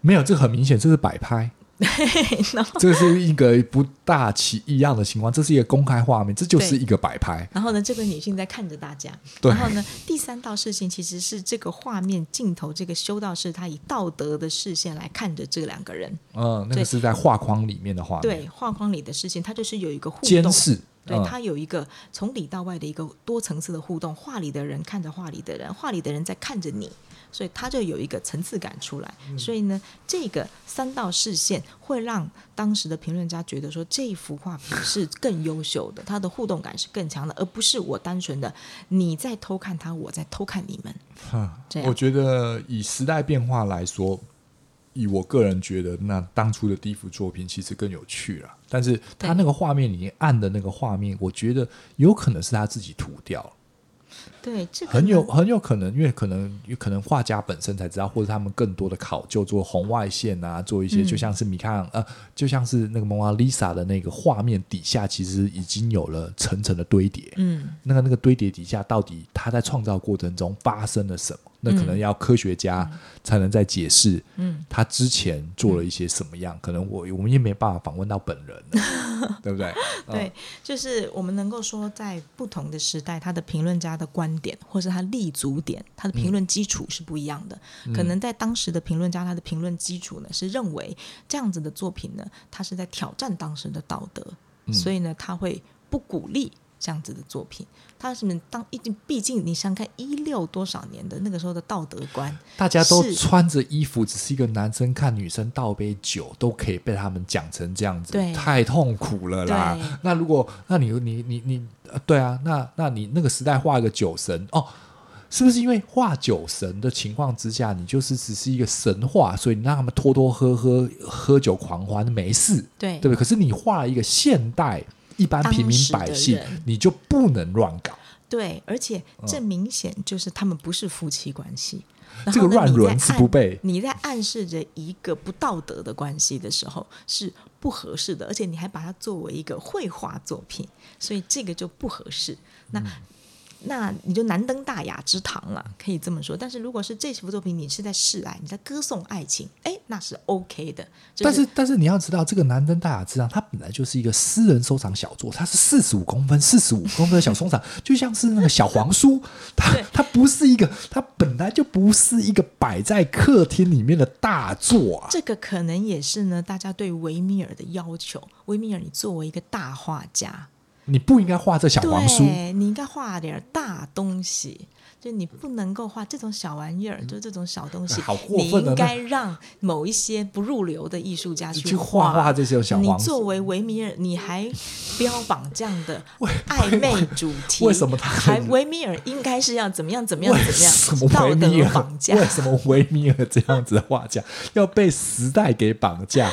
没有，这个很明显，这是摆拍。这是一个不大起一样的情况，这是一个公开画面，这就是一个摆拍。然后呢，这个女性在看着大家。对。然后呢，第三道视线其实是这个画面镜头，这个修道士他以道德的视线来看着这两个人。嗯，那个是在画框里面的画面。对，画框里的视线，它就是有一个互动。监视。对，他有一个从里到外的一个多层次的互动，画里的人看着画里的人，画里的人在看着你，所以他就有一个层次感出来。嗯、所以呢，这个三道视线会让当时的评论家觉得说，这幅画品是更优秀的，它的互动感是更强的，而不是我单纯的你在偷看他，我在偷看你们。哈，我觉得以时代变化来说。以我个人觉得，那当初的第一幅作品其实更有趣了。但是他那个画面里面暗的那个画面，我觉得有可能是他自己涂掉。对，这很有很有可能，因为可能有可能画家本身才知道，或者他们更多的考究做红外线啊，做一些就像是米开朗、嗯、呃，就像是那个蒙娜丽莎的那个画面底下，其实已经有了层层的堆叠。嗯，那个那个堆叠底下，到底他在创造过程中发生了什么？那可能要科学家才能在解释，嗯，他之前做了一些什么样？嗯、可能我我们也没办法访问到本人，对不对？对，就是我们能够说，在不同的时代，他的评论家的观点，或是他立足点，他的评论基础是不一样的。嗯、可能在当时的评论家，他的评论基础呢是认为这样子的作品呢，他是在挑战当时的道德，嗯、所以呢，他会不鼓励。这样子的作品，他是们当毕竟毕竟你想看一六多少年的那个时候的道德观，大家都穿着衣服，只是一个男生看女生倒杯酒，都可以被他们讲成这样子，对，太痛苦了啦。那如果那你你你你，对啊，那那你那个时代画一个酒神哦，是不是因为画酒神的情况之下，你就是只是一个神话，所以你让他们拖拖喝喝喝酒狂欢没事，对对不对？可是你画了一个现代。一般平民百姓，你就不能乱搞。对，而且这明显就是他们不是夫妻关系。嗯、这个乱伦是不被你在暗示着一个不道德的关系的时候是不合适的，而且你还把它作为一个绘画作品，所以这个就不合适。那。嗯那你就难登大雅之堂了，可以这么说。但是如果是这幅作品，你是在示爱，你在歌颂爱情，哎，那是 OK 的。就是、但是，但是你要知道，这个难登大雅之堂，它本来就是一个私人收藏小作，它是四十五公分、四十五公分的小收藏，就像是那个小黄书，它它不是一个，它本来就不是一个摆在客厅里面的大作啊。这个可能也是呢，大家对维米尔的要求。维米尔，你作为一个大画家。你不应该画这小黄书，你应该画点大东西。就你不能够画这种小玩意儿，嗯、就这种小东西，好过分，你应该让某一些不入流的艺术家去画画这些小。你作为维米尔，你还标榜这样的 暧昧主题？为什么他还维米尔应该是要怎么样？怎么样？怎么样？道德绑架？为什么维米尔这样子的画家要被时代给绑架？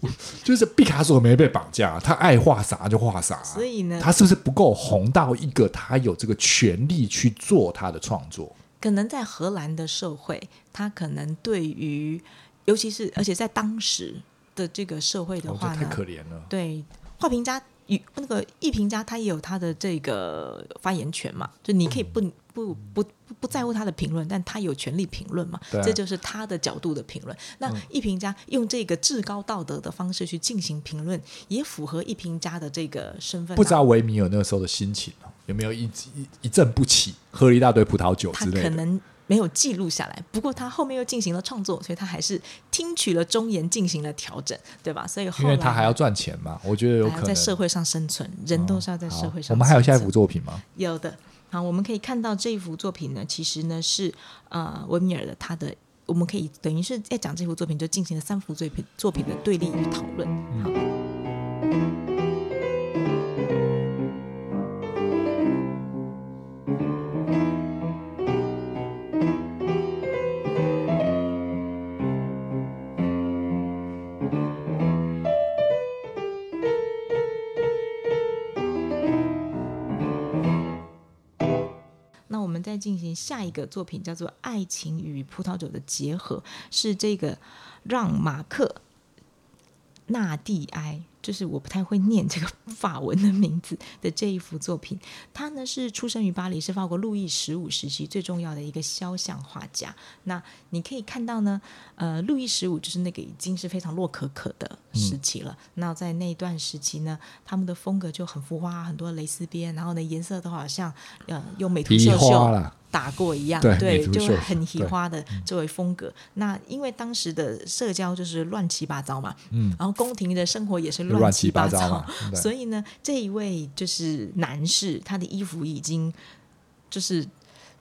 就是毕卡索没被绑架，他爱画啥就画啥。所以呢，他是不是不够红到一个他有这个权利去做他的创作？可能在荷兰的社会，他可能对于，尤其是而且在当时的这个社会的话呢，太可怜了。对，画评家与那个艺评家，他也有他的这个发言权嘛，就你可以不。嗯不不不在乎他的评论，但他有权利评论嘛？啊、这就是他的角度的评论。那艺评家用这个至高道德的方式去进行评论，也符合艺评家的这个身份。不知道维米尔那个时候的心情有没有一一一阵不起，喝了一大堆葡萄酒之类的？他可能没有记录下来，不过他后面又进行了创作，所以他还是听取了忠言，进行了调整，对吧？所以因为他还要赚钱嘛，我觉得有可能在社会上生存，人都是要在社会上、哦。我们还有下一幅作品吗？有的。好，我们可以看到这一幅作品呢，其实呢是呃维米尔的他的，我们可以等于是在讲这幅作品，就进行了三幅作品作品的对立与讨论。好。嗯再进行下一个作品，叫做《爱情与葡萄酒的结合》，是这个让马克纳蒂埃。就是我不太会念这个法文的名字的这一幅作品，他呢是出生于巴黎，是法国路易十五时期最重要的一个肖像画家。那你可以看到呢，呃，路易十五就是那个已经是非常洛可可的时期了。嗯、那在那段时期呢，他们的风格就很浮夸，很多蕾丝边，然后呢颜色都好像呃用美图秀秀打过一样，对，对就很喜花的这位风格。那因为当时的社交就是乱七八糟嘛，嗯，然后宫廷的生活也是。乱七八糟，所以呢，这一位就是男士，他的衣服已经就是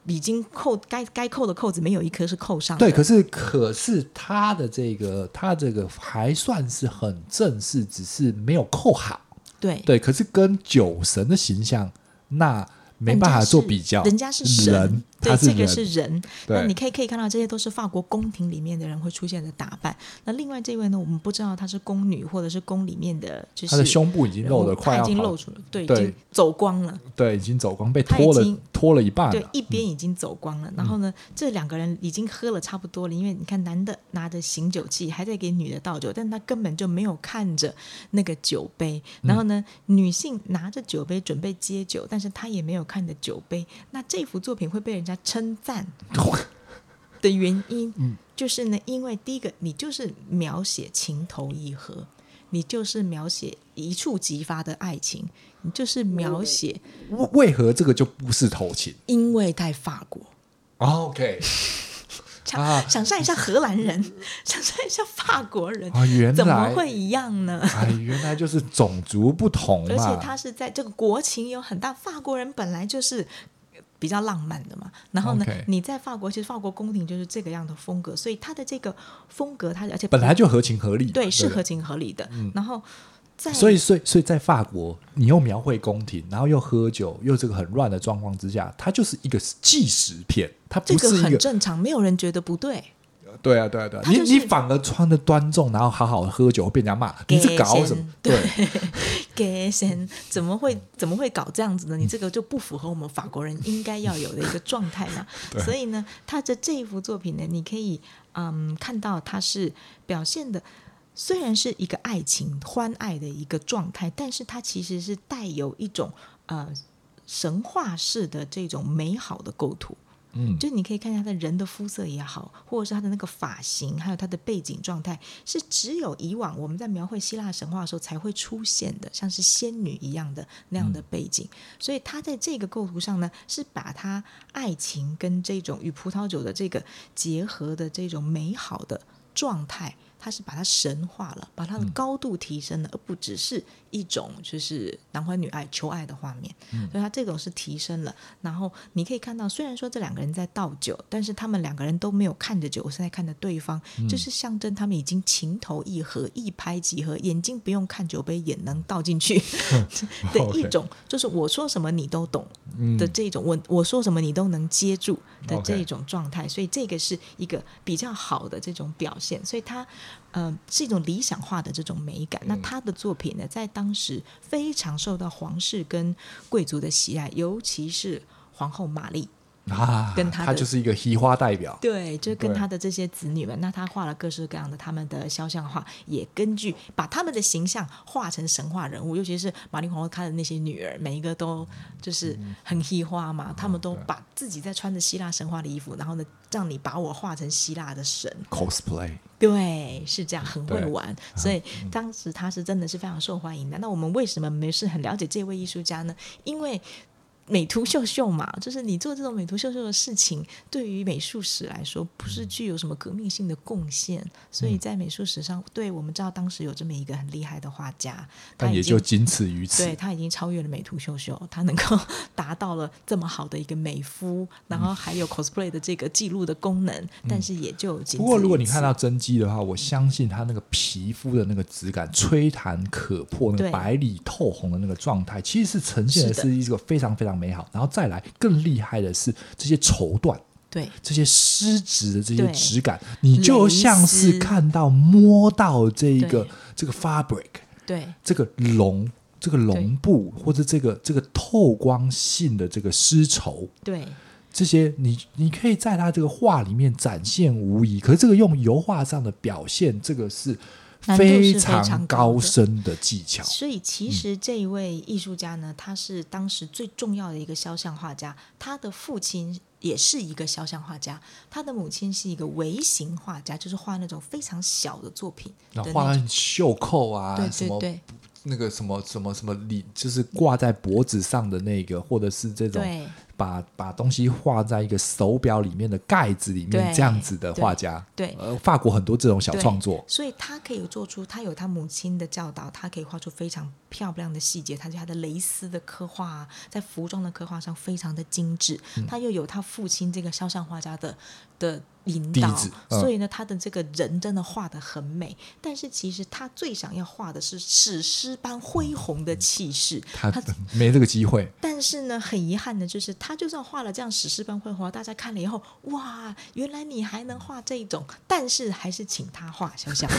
已经扣该该扣的扣子没有一颗是扣上的。对，可是可是他的这个他这个还算是很正式，只是没有扣好。对对，可是跟酒神的形象那。没办法做比较，人家是神，人对，这个是人。那你可以可以看到，这些都是法国宫廷里面的人会出现的打扮。那另外这位呢，我们不知道她是宫女，或者是宫里面的，就是她的胸部已经露的快要，已经露出了，对，对，已经走光了，对，已经走光，被脱了，脱了一半了，对，一边已经走光了。嗯、然后呢，这两个人已经喝了差不多了，因为你看，男的拿着醒酒器，还在给女的倒酒，但他根本就没有看着那个酒杯。然后呢，嗯、女性拿着酒杯准备接酒，但是她也没有看着酒杯。那这幅作品会被人家称赞 的原因，嗯就是呢，因为第一个，你就是描写情投意合，你就是描写一触即发的爱情，你就是描写为为何这个就不是偷情？因为在法国。OK，想想象一下荷兰人，想象一下法国人啊，原来怎么会一样呢？哎，原来就是种族不同嘛，而且他是在这个国情有很大，法国人本来就是。比较浪漫的嘛，然后呢.你在法国，其实法国宫廷就是这个样的风格，所以它的这个风格，它而且本来就合情合理，对，是合情合理的。嗯、然后在，所以，所以，所以在法国，你又描绘宫廷，然后又喝酒，又这个很乱的状况之下，它就是一个纪实片，它不是一个，这个很正常，没有人觉得不对。对啊，对啊，对啊，你你反而穿的端重，然后好好的喝酒，被人家骂，你是搞什么？对，给先怎么会怎么会搞这样子呢？你这个就不符合我们法国人应该要有的一个状态嘛。所以呢，他的这一幅作品呢，你可以嗯看到他是表现的，虽然是一个爱情欢爱的一个状态，但是它其实是带有一种呃神话式的这种美好的构图。嗯，就你可以看一下他的人的肤色也好，或者是他的那个发型，还有他的背景状态，是只有以往我们在描绘希腊神话的时候才会出现的，像是仙女一样的那样的背景。嗯、所以他在这个构图上呢，是把他爱情跟这种与葡萄酒的这个结合的这种美好的状态。他是把它神化了，把它的高度提升了，嗯、而不只是一种就是男欢女爱、求爱的画面。嗯、所以，他这种是提升了。然后你可以看到，虽然说这两个人在倒酒，但是他们两个人都没有看着酒，是在看着对方，嗯、就是象征他们已经情投意合、一拍即合，眼睛不用看酒杯也能倒进去 的一种，就是我说什么你都懂的这种，嗯、我我说什么你都能接住的这种状态。所以，这个是一个比较好的这种表现。所以，他。呃，是一种理想化的这种美感。那他的作品呢，在当时非常受到皇室跟贵族的喜爱，尤其是皇后玛丽。啊，跟他，他就是一个奇花代表。对，就跟他的这些子女们，那他画了各式各样的他们的肖像画，也根据把他们的形象画成神话人物，尤其是玛丽皇后她的那些女儿，每一个都就是很奇花嘛，他们都把自己在穿着希腊神话的衣服，然后呢，让你把我画成希腊的神 cosplay。对，是这样，很会玩，所以当时他是真的是非常受欢迎的。那我们为什么没是很了解这位艺术家呢？因为美图秀秀嘛，就是你做这种美图秀秀的事情，对于美术史来说，不是具有什么革命性的贡献。嗯、所以在美术史上，对我们知道当时有这么一个很厉害的画家，但也就仅此于此。对，他已经超越了美图秀秀，他能够达到了这么好的一个美肤，然后还有 cosplay 的这个记录的功能，嗯、但是也就仅此此。不过如果你看到真迹的话，我相信他那个皮肤的那个质感，吹弹可破，那个白里透红的那个状态，其实是呈现的是一个非常非常。美好，然后再来更厉害的是这些绸缎，对。这些丝质的这些质感，你就像是看到摸到这一个这个 fabric，对。这个绒这个绒布或者这个这个透光性的这个丝绸，对。这些你你可以在他这个画里面展现无疑，可是这个用油画上的表现，这个是。非常高深的技巧，所以其实这一位艺术家呢，他是当时最重要的一个肖像画家。他的父亲也是一个肖像画家，他的母亲是一个微型画家，就是画那种非常小的作品，然后画袖扣啊，对对对，什么那个什么什么什么里，就是挂在脖子上的那个，或者是这种。把把东西画在一个手表里面的盖子里面，这样子的画家，对，呃，法国很多这种小创作，所以他可以做出，他有他母亲的教导，他可以画出非常漂亮的细节，他就他的蕾丝的刻画，在服装的刻画上非常的精致，嗯、他又有他父亲这个肖像画家的的。引导，嗯、所以呢，他的这个人真的画的很美，但是其实他最想要画的是史诗般恢宏的气势，他没这个机会。但是呢，很遗憾的就是，他就算画了这样史诗般恢宏，大家看了以后，哇，原来你还能画这一种，但是还是请他画肖像。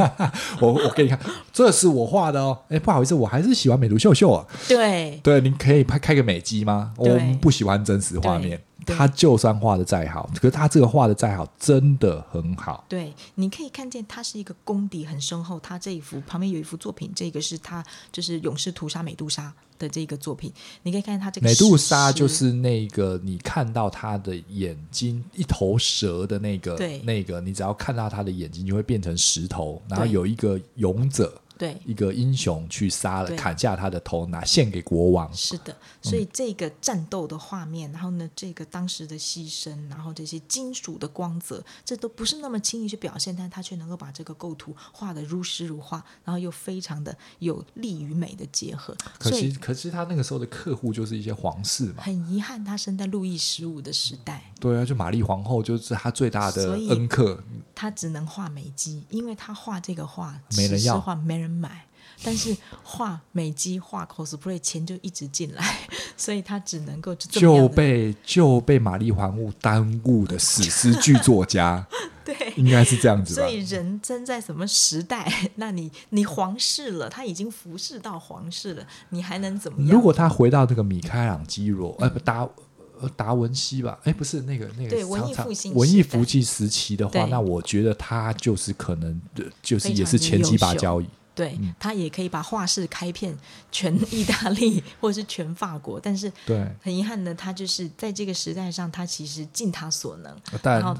我我给你看，这是我画的哦。哎，不好意思，我还是喜欢美图秀秀啊。对对，您可以拍开个美肌吗？我们不喜欢真实画面。他就算画的再好，可是他这个画的再好，真的很好。对，你可以看见他是一个功底很深厚。他这一幅旁边有一幅作品，这个是他就是勇士屠杀美杜莎的这个作品。你可以看见他这个美杜莎就是那个你看到他的眼睛一头蛇的那个，对，那个你只要看到他的眼睛就会变成石头，然后有一个勇者。对，一个英雄去杀了，砍下他的头，拿献给国王。是的，所以这个战斗的画面，嗯、然后呢，这个当时的牺牲，然后这些金属的光泽，这都不是那么轻易去表现，但他却能够把这个构图画得如诗如画，然后又非常的有力与美的结合。可惜，可惜他那个时候的客户就是一些皇室嘛。很遗憾，他生在路易十五的时代。对啊，就玛丽皇后就是她最大的恩客。她只能画美肌，因为她画这个画，没人要，画没人买。但是画美肌、画 cosplay 钱就一直进来，所以他只能够就，就被就被玛丽皇后耽误的史诗剧作家，对，应该是这样子吧。所以人生在什么时代，那你你皇室了，他已经服侍到皇室了，你还能怎么样？如果他回到这个米开朗基罗，呃，不达呃达文西吧？哎，不是那个那个对文艺复兴文艺复兴时期的话，那我觉得他就是可能就是也是前几把交椅。对，他也可以把画室开遍全意大利或者是全法国，但是对。很遗憾的，他就是在这个时代上，他其实尽他所能，然后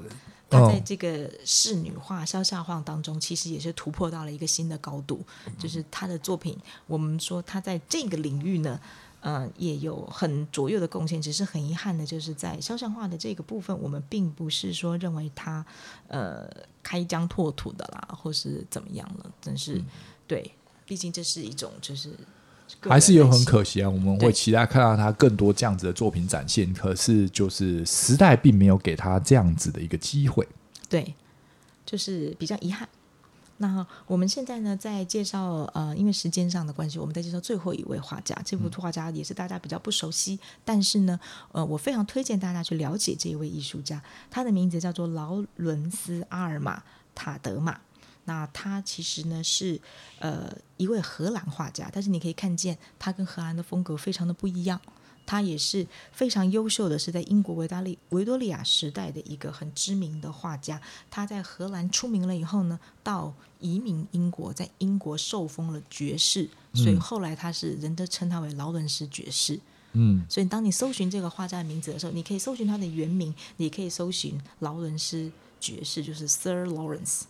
他在这个仕女画、肖像画当中，其实也是突破到了一个新的高度。就是他的作品，我们说他在这个领域呢，嗯、呃，也有很卓越的贡献。只是很遗憾的，就是在肖像画的这个部分，我们并不是说认为他呃开疆拓土的啦，或是怎么样了，真是。嗯对，毕竟这是一种，就是还是有很可惜啊。我们会期待看到他更多这样子的作品展现，可是就是时代并没有给他这样子的一个机会。对，就是比较遗憾。那我们现在呢，在介绍呃，因为时间上的关系，我们在介绍最后一位画家。这幅画家也是大家比较不熟悉，嗯、但是呢，呃，我非常推荐大家去了解这一位艺术家。他的名字叫做劳伦斯·阿尔玛·塔德玛。那他其实呢是呃一位荷兰画家，但是你可以看见他跟荷兰的风格非常的不一样。他也是非常优秀的，是在英国维多利维多利亚时代的一个很知名的画家。他在荷兰出名了以后呢，到移民英国，在英国受封了爵士，所以后来他是人都称他为劳伦斯爵士。嗯，所以当你搜寻这个画家的名字的时候，你可以搜寻他的原名，你可以搜寻劳伦斯爵士，就是 Sir Lawrence。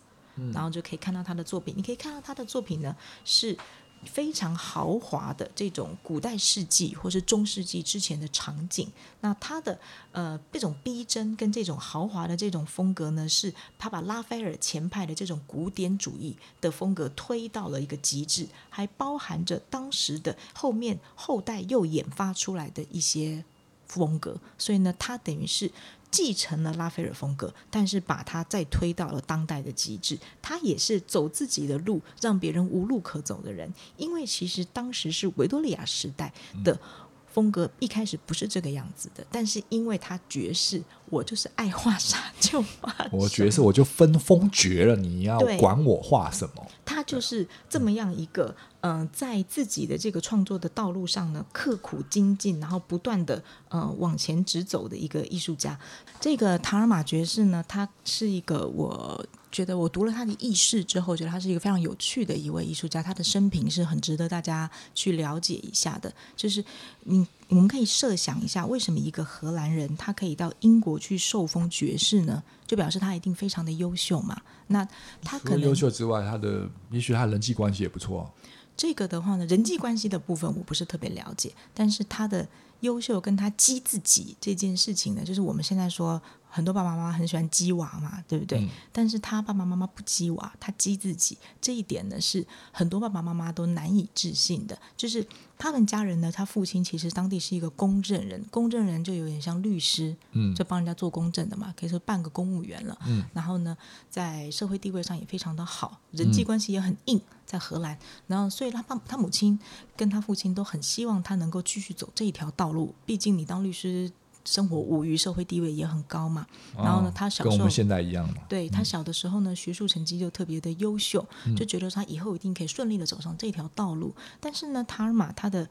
然后就可以看到他的作品，你可以看到他的作品呢，是非常豪华的这种古代世纪或是中世纪之前的场景，那他的呃这种逼真跟这种豪华的这种风格呢，是他把拉斐尔前派的这种古典主义的风格推到了一个极致，还包含着当时的后面后代又研发出来的一些风格，所以呢，他等于是。继承了拉斐尔风格，但是把它再推到了当代的极致。他也是走自己的路，让别人无路可走的人。因为其实当时是维多利亚时代的风格，一开始不是这个样子的。但是因为他爵士，我就是爱画啥就画。我爵士，我就分封爵了，你要管我画什么？他就是这么样一个。嗯、呃，在自己的这个创作的道路上呢，刻苦精进，然后不断的呃往前直走的一个艺术家。这个塔尔玛爵士呢，他是一个我觉得我读了他的轶事之后，觉得他是一个非常有趣的一位艺术家。他的生平是很值得大家去了解一下的。就是你我们可以设想一下，为什么一个荷兰人他可以到英国去受封爵士呢？就表示他一定非常的优秀嘛。那他可能优秀之外，他的也许他人际关系也不错。这个的话呢，人际关系的部分我不是特别了解，但是他的优秀跟他激自己这件事情呢，就是我们现在说很多爸爸妈妈很喜欢激娃嘛，对不对？嗯、但是他爸爸妈妈不激娃，他激自己，这一点呢是很多爸爸妈妈都难以置信的，就是。他们家人呢，他父亲其实当地是一个公证人，公证人就有点像律师，嗯，就帮人家做公证的嘛，可以说半个公务员了。嗯，然后呢，在社会地位上也非常的好，人际关系也很硬，在荷兰。然后，所以他爸、他母亲跟他父亲都很希望他能够继续走这一条道路。毕竟你当律师。生活无虞，社会地位也很高嘛。然后呢，他小时候跟我们现在一样嘛。对，他小的时候呢，学术成绩就特别的优秀，嗯，就觉得他以后一定可以顺利的走上这条道路。但是呢，塔尔玛他的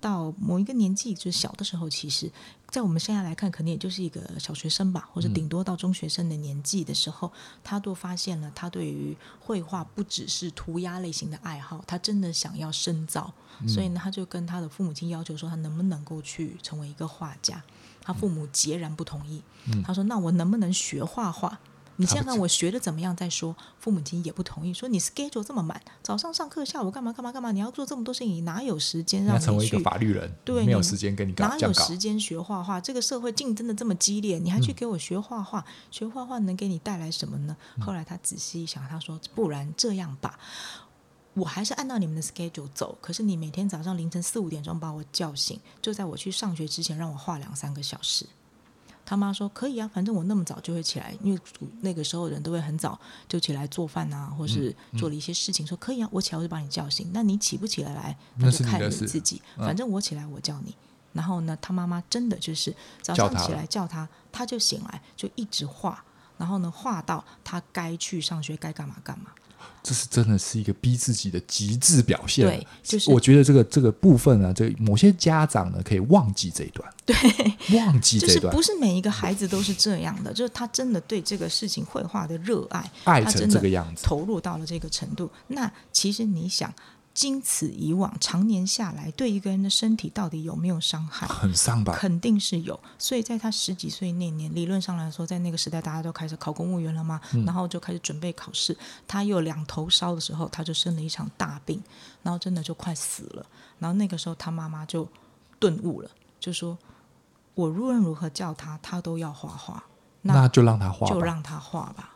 到某一个年纪，就是小的时候，其实，在我们现在来看，可能也就是一个小学生吧，或者顶多到中学生的年纪的时候，嗯，他都发现了他对于绘画不只是涂鸦类型的爱好，他真的想要深造，嗯，所以呢，他就跟他的父母亲要求说，他能不能够去成为一个画家。他父母截然不同意。嗯、他说：“那我能不能学画画？你先看我学的怎么样再说。”父母亲也不同意，说：“你 schedule 这么满，早上上课，下午干嘛干嘛干嘛？你要做这么多事情，你哪有时间让你去？成为一个法律人？对，没有时间跟你搞。哪有时间学画画？这个社会竞争的这么激烈，你还去给我学画画？嗯、学画画能给你带来什么呢？”后来他仔细一想，他说：“不然这样吧。”我还是按照你们的 schedule 走，可是你每天早上凌晨四五点钟把我叫醒，就在我去上学之前让我画两三个小时。他妈说可以啊，反正我那么早就会起来，因为那个时候人都会很早就起来做饭啊，或是做了一些事情。说可以啊，我起来我就把你叫醒。那你起不起来来，那就看你自己。反正我起来我叫你。然后呢，他妈妈真的就是早上起来叫他，他就醒来就一直画，然后呢画到他该去上学该干嘛干嘛。这是真的是一个逼自己的极致表现。对，就是我觉得这个这个部分呢，这个、某些家长呢可以忘记这一段。对，忘记这一段。就是不是每一个孩子都是这样的，就是他真的对这个事情绘画的热爱，爱成这个样子，投入到了这个程度。那其实你想。经此以往，常年下来，对一个人的身体到底有没有伤害？很伤吧？肯定是有。所以在他十几岁那年，理论上来说，在那个时代，大家都开始考公务员了嘛，嗯、然后就开始准备考试。他又两头烧的时候，他就生了一场大病，然后真的就快死了。然后那个时候，他妈妈就顿悟了，就说：“我无论如何叫他，他都要画画，那，那就让他画，就让他画吧。”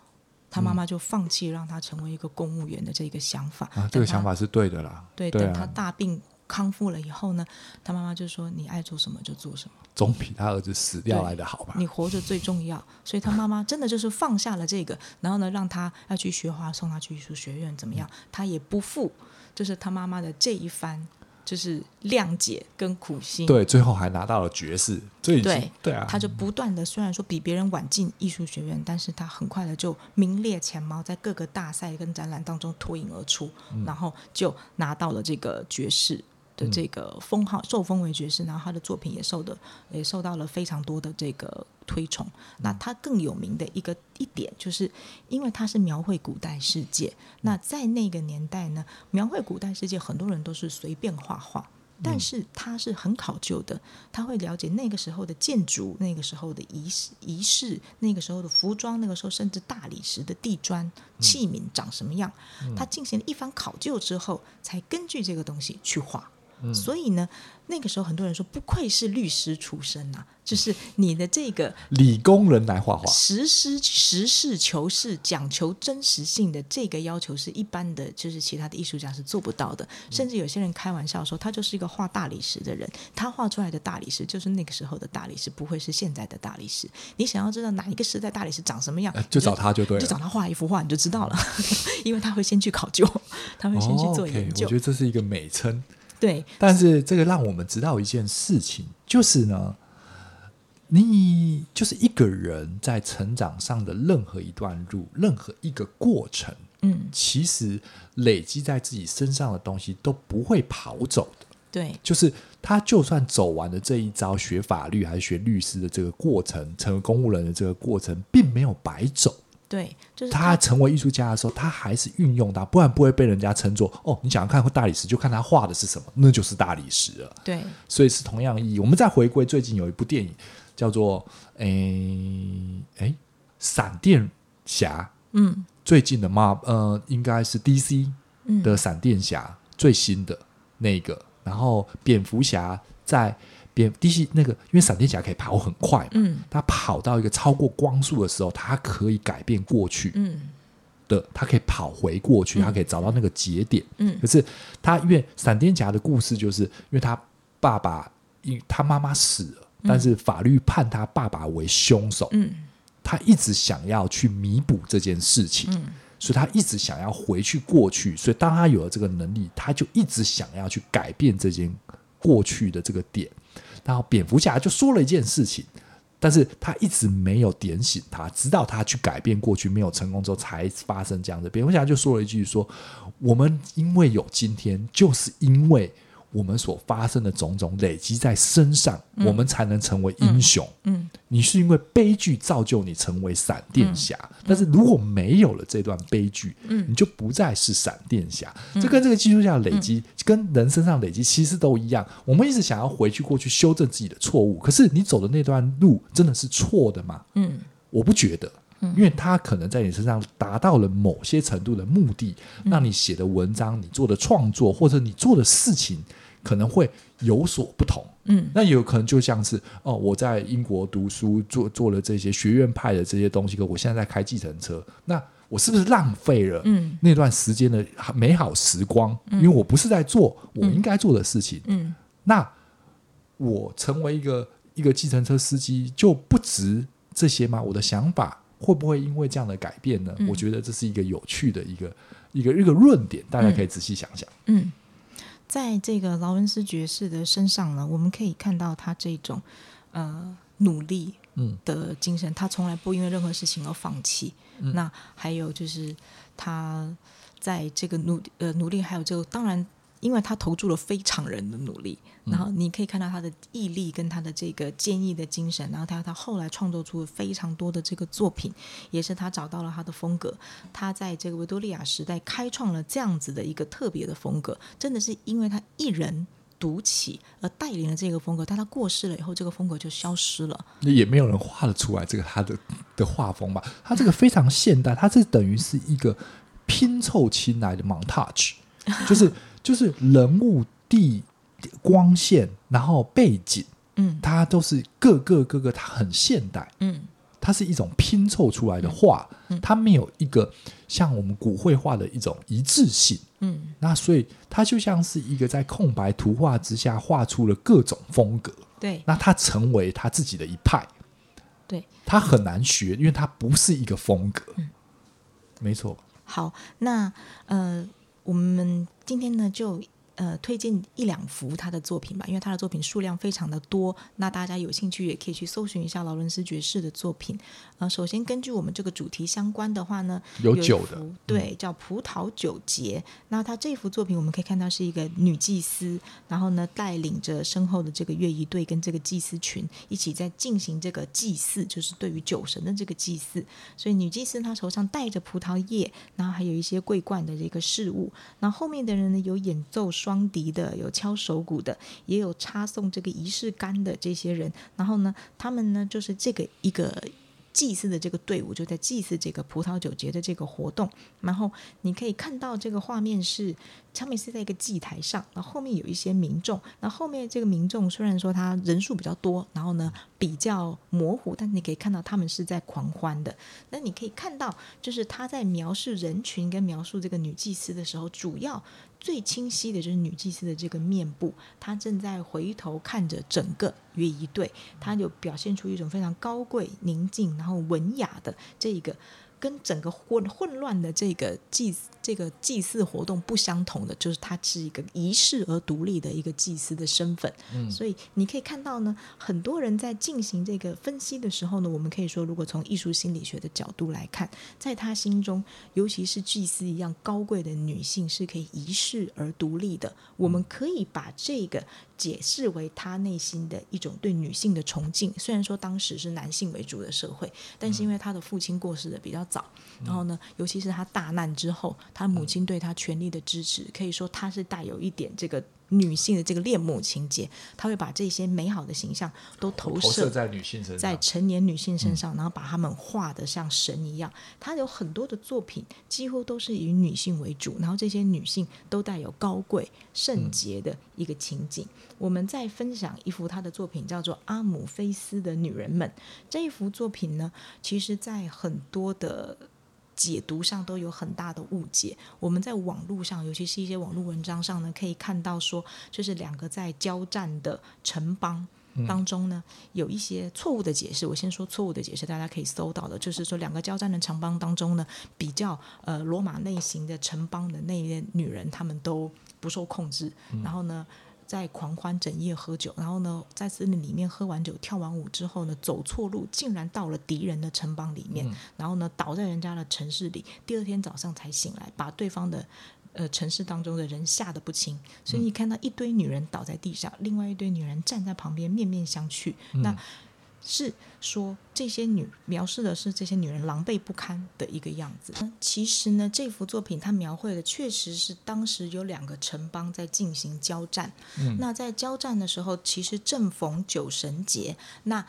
他妈妈就放弃让他成为一个公务员的这个想法。啊，这个想法是对的啦。对，等他大病康复了以后呢，他妈妈就说：“你爱做什么就做什么，总比他儿子死掉来的好吧？你活着最重要。”所以他妈妈真的就是放下了这个，然后呢，让他要去学画，送他去艺术学院，怎么样？他也不负，就是他妈妈的这一番。就是谅解跟苦心，对，最后还拿到了爵士，对对啊，他就不断的，虽然说比别人晚进艺术学院，但是他很快的就名列前茅，在各个大赛跟展览当中脱颖而出，嗯，然后就拿到了这个爵士。的这个封号，受封为爵士，然后他的作品也受的也受到了非常多的这个推崇。那他更有名的一个一点，就是因为他是描绘古代世界。那在那个年代呢，描绘古代世界，很多人都是随便画画，但是他是很考究的，他会了解那个时候的建筑、那个时候的仪式、仪式、那个时候的服装、那个时候甚至大理石的地砖器皿长什么样，他进行了一番考究之后，才根据这个东西去画。所以呢，那个时候很多人说，不愧是律师出身呐、啊，就是你的这个理工人来画画，实事实事求是、讲求真实性的这个要求是一般的，就是其他的艺术家是做不到的。甚至有些人开玩笑说，他就是一个画大理石的人，他画出来的大理石就是那个时候的大理石，不会是现在的大理石。你想要知道哪一个时代大理石长什么样，就找他就对了，就找他画一幅画，你就知道了，因为他会先去考究，他会先去做研究。哦 okay, 我觉得这是一个美称。对，但是这个让我们知道一件事情，就是呢，你就是一个人在成长上的任何一段路，任何一个过程，嗯，其实累积在自己身上的东西都不会跑走的。对，就是他就算走完了这一招，学法律还是学律师的这个过程，成为公务人的这个过程，并没有白走。对，就是他，他成为艺术家的时候，他还是运用它，不然不会被人家称作哦。你想要看大理石，就看他画的是什么，那就是大理石了。对，所以是同样意义。我们再回归最近有一部电影叫做诶诶《闪电侠》，嗯，最近的嘛，呃，应该是 DC 的闪电侠最新的那个，然后蝙蝠侠在。DC 那个，因为闪电侠可以跑很快，嗯，他跑到一个超过光速的时候，他可以改变过去，嗯，的，他可以跑回过去，他可以找到那个节点，嗯，可是他因为闪电侠的故事，就是因为他爸爸因他妈妈死了，但是法律判他爸爸为凶手，嗯，他一直想要去弥补这件事情，嗯，所以他一直想要回去过去，所以当他有了这个能力，他就一直想要去改变这件过去的这个点。然后蝙蝠侠就说了一件事情，但是他一直没有点醒他，直到他去改变过去没有成功之后，才发生这样的。蝙蝠侠就说了一句说：“我们因为有今天，就是因为。”我们所发生的种种累积在身上，嗯、我们才能成为英雄。嗯，嗯，你是因为悲剧造就你成为闪电侠，嗯、但是如果没有了这段悲剧，嗯，你就不再是闪电侠。这、嗯、跟这个技术下的累积，嗯、跟人身上累积其实都一样。我们一直想要回去过去修正自己的错误，可是你走的那段路真的是错的吗？嗯，我不觉得。因为他可能在你身上达到了某些程度的目的，让你写的文章、你做的创作或者你做的事情可能会有所不同。嗯，那有可能就像是哦，我在英国读书做做了这些学院派的这些东西，可我现在在开计程车，那我是不是浪费了那段时间的美好时光？因为我不是在做我应该做的事情。嗯，那我成为一个一个计程车司机就不值这些吗？我的想法。会不会因为这样的改变呢？嗯、我觉得这是一个有趣的一个一个一个论点，大家可以仔细想想。嗯，在这个劳伦斯爵士的身上呢，我们可以看到他这种呃努力的精神，嗯、他从来不因为任何事情而放弃。嗯、那还有就是他在这个努呃努力，还有这个当然。因为他投注了非常人的努力，然后你可以看到他的毅力跟他的这个坚毅的精神，然后他他后来创作出了非常多的这个作品，也是他找到了他的风格。他在这个维多利亚时代开创了这样子的一个特别的风格，真的是因为他一人独起而带领了这个风格。但他过世了以后，这个风格就消失了，那也没有人画得出来这个他的的画风吧？他这个非常现代，他这等于是一个拼凑起来的 montage，就是。就是人物、地、光线，然后背景，嗯，它都是各个各个，它很现代，嗯，它是一种拼凑出来的画，嗯，它没有一个像我们古绘画的一种一致性，嗯，那所以它就像是一个在空白图画之下画出了各种风格，对，那它成为他自己的一派，对，它很难学，因为它不是一个风格，嗯，没错。好，那呃，我们。今天呢，就呃推荐一两幅他的作品吧，因为他的作品数量非常的多，那大家有兴趣也可以去搜寻一下劳伦斯爵士的作品。呃，首先根据我们这个主题相关的话呢，有酒的，对，叫《葡萄酒节》。嗯、那他这幅作品我们可以看到是一个女祭司，然后呢带领着身后的这个乐仪队跟这个祭司群一起在进行这个祭祀，就是对于酒神的这个祭祀。所以女祭司她手上带着葡萄叶，然后还有一些桂冠的这个饰物。那后面的人呢有演奏双。双笛的，有敲手鼓的，也有插送这个仪式杆的这些人。然后呢，他们呢就是这个一个。祭祀的这个队伍就在祭祀这个葡萄酒节的这个活动，然后你可以看到这个画面是，他们是在一个祭台上，然后后面有一些民众，那后面这个民众虽然说他人数比较多，然后呢比较模糊，但你可以看到他们是在狂欢的。那你可以看到，就是他在描述人群跟描述这个女祭司的时候，主要。最清晰的就是女祭司的这个面部，她正在回头看着整个约一队，她就表现出一种非常高贵、宁静，然后文雅的这一个。跟整个混混乱的这个祭这个祭祀活动不相同的，就是它是一个仪式而独立的一个祭司的身份。嗯，所以你可以看到呢，很多人在进行这个分析的时候呢，我们可以说，如果从艺术心理学的角度来看，在他心中，尤其是祭司一样高贵的女性是可以仪式而独立的。我们可以把这个。解释为他内心的一种对女性的崇敬。虽然说当时是男性为主的社会，但是因为他的父亲过世的比较早，然后呢，尤其是他大难之后，他母亲对他全力的支持，可以说他是带有一点这个。女性的这个恋母情节，她会把这些美好的形象都投射，在女性身上，在成年女性身上，然后把她们画得像神一样。她有很多的作品，几乎都是以女性为主，然后这些女性都带有高贵圣洁的一个情景。嗯、我们再分享一幅她的作品，叫做《阿姆菲斯的女人们》。这一幅作品呢，其实在很多的。解读上都有很大的误解。我们在网络上，尤其是一些网络文章上呢，可以看到说，就是两个在交战的城邦当中呢，有一些错误的解释。我先说错误的解释，大家可以搜到的，就是说两个交战的城邦当中呢，比较呃罗马类型的城邦的那些女人，她们都不受控制，然后呢。在狂欢整夜喝酒，然后呢，在森林里面喝完酒跳完舞之后呢，走错路，竟然到了敌人的城邦里面，嗯、然后呢，倒在人家的城市里，第二天早上才醒来，把对方的呃城市当中的人吓得不轻。所以你看到一堆女人倒在地上，另外一堆女人站在旁边面面相觑。嗯、那是说这些女描述的是这些女人狼狈不堪的一个样子。其实呢，这幅作品它描绘的确实是当时有两个城邦在进行交战。嗯，那在交战的时候，其实正逢酒神节。那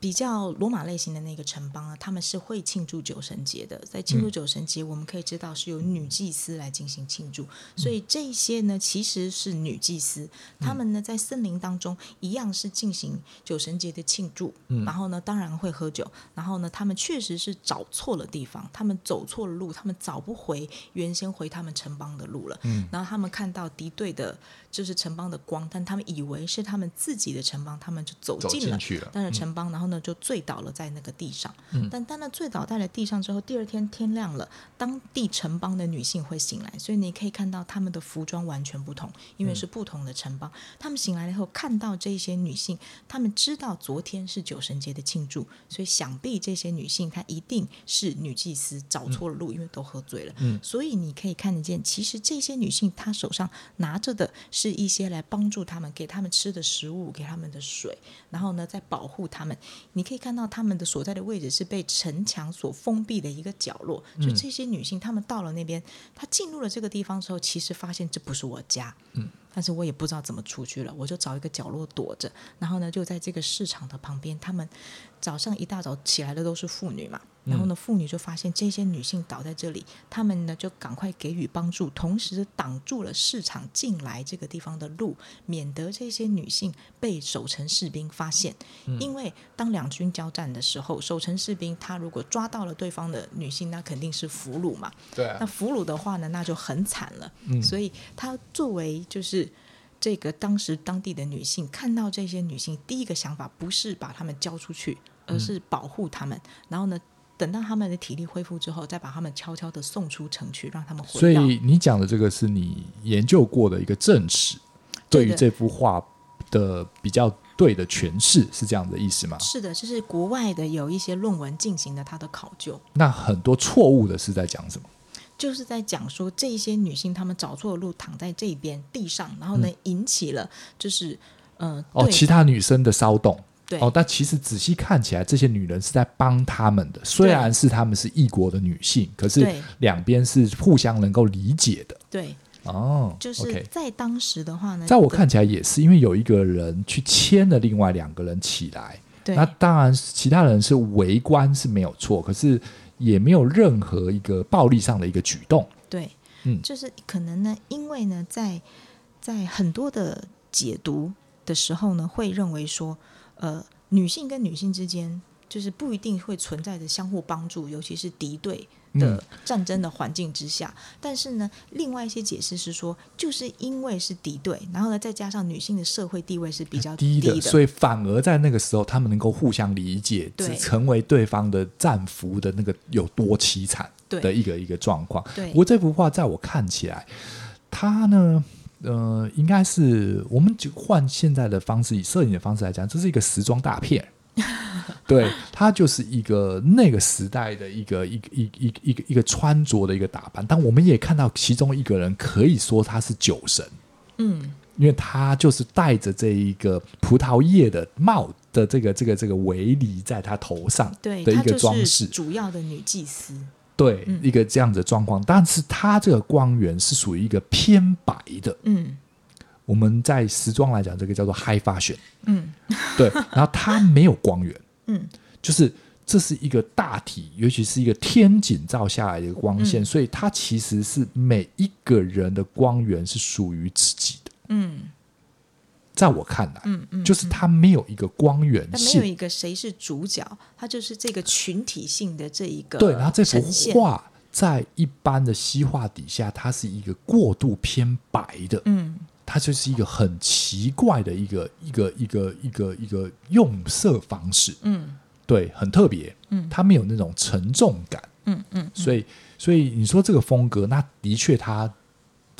比较罗马类型的那个城邦啊，他们是会庆祝酒神节的。在庆祝酒神节，我们可以知道是由女祭司来进行庆祝，所以这些呢其实是女祭司。他们呢在森林当中一样是进行酒神节的庆祝，然后呢当然会喝酒，然后呢他们确实是找错了地方，他们走错了路，他们找不回原先回他们城邦的路了。然后他们看到敌对的就是城邦的光，但他们以为是他们自己的城邦，他们就走进了，但是城邦，然后。呢就醉倒了在那个地上，但但那醉倒在了地上之后，第二天天亮了，当地城邦的女性会醒来，所以你可以看到他们的服装完全不同，因为是不同的城邦。他们醒来了以后，看到这些女性，他们知道昨天是酒神节的庆祝，所以想必这些女性她一定是女祭司找错了路，因为都喝醉了。所以你可以看得见，其实这些女性她手上拿着的是一些来帮助他们、给他们吃的食物、给他们的水，然后呢，在保护他们。你可以看到他们的所在的位置是被城墙所封闭的一个角落，就这些女性，她们到了那边，她进入了这个地方之后，其实发现这不是我家，嗯，但是我也不知道怎么出去了，我就找一个角落躲着，然后呢，就在这个市场的旁边，他们早上一大早起来的都是妇女嘛。然后呢，妇女就发现这些女性倒在这里，她们呢就赶快给予帮助，同时挡住了市场进来这个地方的路，免得这些女性被守城士兵发现。嗯、因为当两军交战的时候，守城士兵他如果抓到了对方的女性，那肯定是俘虏嘛。对、啊。那俘虏的话呢，那就很惨了。嗯。所以他作为就是这个当时当地的女性，看到这些女性，第一个想法不是把她们交出去，而是保护她们。嗯、然后呢，等到她们的体力恢复之后，再把她们悄悄的送出城去，让他们回。所以你讲的这个是你研究过的一个正史，对于这幅画的比较对的诠释，是这样的意思吗？是的，就是国外的有一些论文进行了它的考究。那很多错误的是在讲什么？就是在讲说这些女性她们找错了路，躺在这边地上，然后呢、嗯、引起了就是呃哦其他女生的骚动。对。哦，但其实仔细看起来，这些女人是在帮他们的。虽然是他们是异国的女性，可是两边是互相能够理解的。对，哦，就是在当时的话呢，在我看起来也是，因为有一个人去牵了另外两个人起来，对，那当然其他人是围观是没有错，可是也没有任何一个暴力上的一个举动。对，嗯，就是可能呢，因为呢，在在很多的解读的时候呢，会认为说，呃，女性跟女性之间就是不一定会存在着相互帮助，尤其是敌对的战争的环境之下。嗯、但是呢，另外一些解释是说，就是因为是敌对，然后呢，再加上女性的社会地位是比较低的，低的，所以反而在那个时候，他们能够互相理解，只成为对方的战俘的那个有多凄惨的一个一个状况。对，不过这幅画在我看起来，它呢。呃，应该是我们就换现在的方式，以摄影的方式来讲，这是一个时装大片。对，它就是一个那个时代的一个一个一一一个一个穿着的一个打扮。但我们也看到其中一个人，可以说他是酒神。嗯，因为他就是戴着这一个葡萄叶的帽的这个这个这个围篱在他头上的一个装饰，主要的女祭司。对，一个这样子的状况，嗯，但是它这个光源是属于一个偏白的。嗯，我们在时装来讲，这个叫做 high fashion。嗯，对，然后它没有光源。嗯，就是这是一个大体，尤其是一个天井照下来的一个光线，嗯，所以它其实是每一个人的光源是属于自己的。嗯。在我看来，嗯嗯，就是它没有一个光源性，没有一个谁是主角，它就是这个群体性的这一个。对，然后这幅画在一般的西画底下，它是一个过度偏白的，嗯，它就是一个很奇怪的一个一个一个一个一个用色方式，嗯，对，很特别，嗯，它没有那种沉重感，嗯嗯，所以所以你说这个风格，那的确它。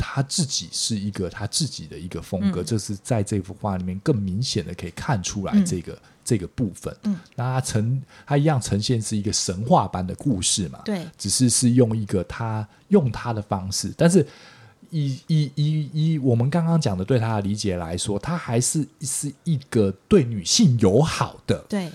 他自己是一个他自己的一个风格，这、嗯、是在这幅画里面更明显的可以看出来这个、嗯、这个部分。嗯，那它呈它一样呈现是一个神话般的故事嘛？对，只是是用一个他用他的方式，但是以以以以我们刚刚讲的对他的理解来说，他还是是一个对女性友好的。对。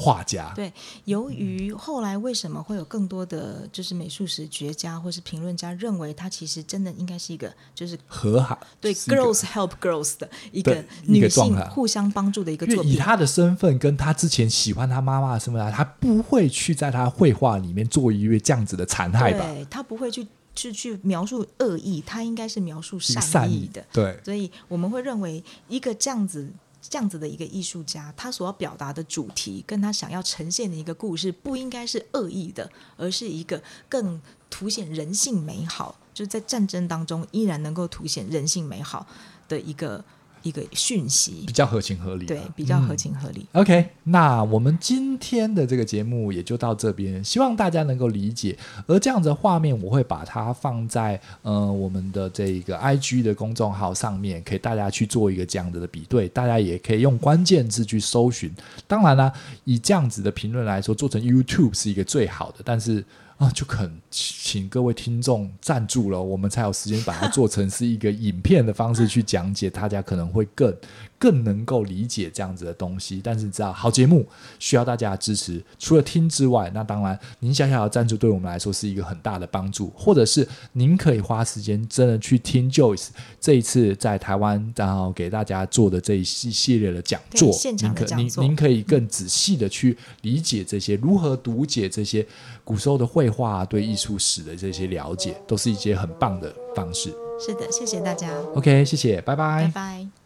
画家对，由于后来为什么会有更多的就是美术史学家或是评论家认为他其实真的应该是一个就是和好对 girls help girls 的一个女性互相帮助的一个作品。以他的身份跟他之前喜欢他妈妈的身份，他不会去在他绘画里面做一个这样子的残害吧？对，他不会去去去描述恶意，他应该是描述善意的。意对，所以我们会认为一个这样子。这样子的一个艺术家，他所要表达的主题，跟他想要呈现的一个故事，不应该是恶意的，而是一个更凸显人性美好，就是在战争当中依然能够凸显人性美好的一个。一个讯息比较合情合理，对，比较合情合理。嗯、OK，那我们今天的这个节目也就到这边，希望大家能够理解。而这样子的画面，我会把它放在呃我们的这个 IG 的公众号上面，可以大家去做一个这样子的比对。大家也可以用关键字去搜寻。当然啦，以这样子的评论来说，做成 YouTube 是一个最好的，但是。啊，就肯请各位听众赞助了，我们才有时间把它做成是一个影片的方式去讲解，大家可能会更更能够理解这样子的东西。但是，知道好节目需要大家的支持，除了听之外，那当然您小小的赞助对我们来说是一个很大的帮助，或者是您可以花时间真的去听 Joyce 这一次在台湾然后给大家做的这一系系列的讲座，现场的讲座，您可您您可以更仔细的去理解这些，如何读解这些古时候的绘画对艺术史的这些了解，都是一些很棒的方式。是的，谢谢大家。OK，谢谢，拜拜。拜拜。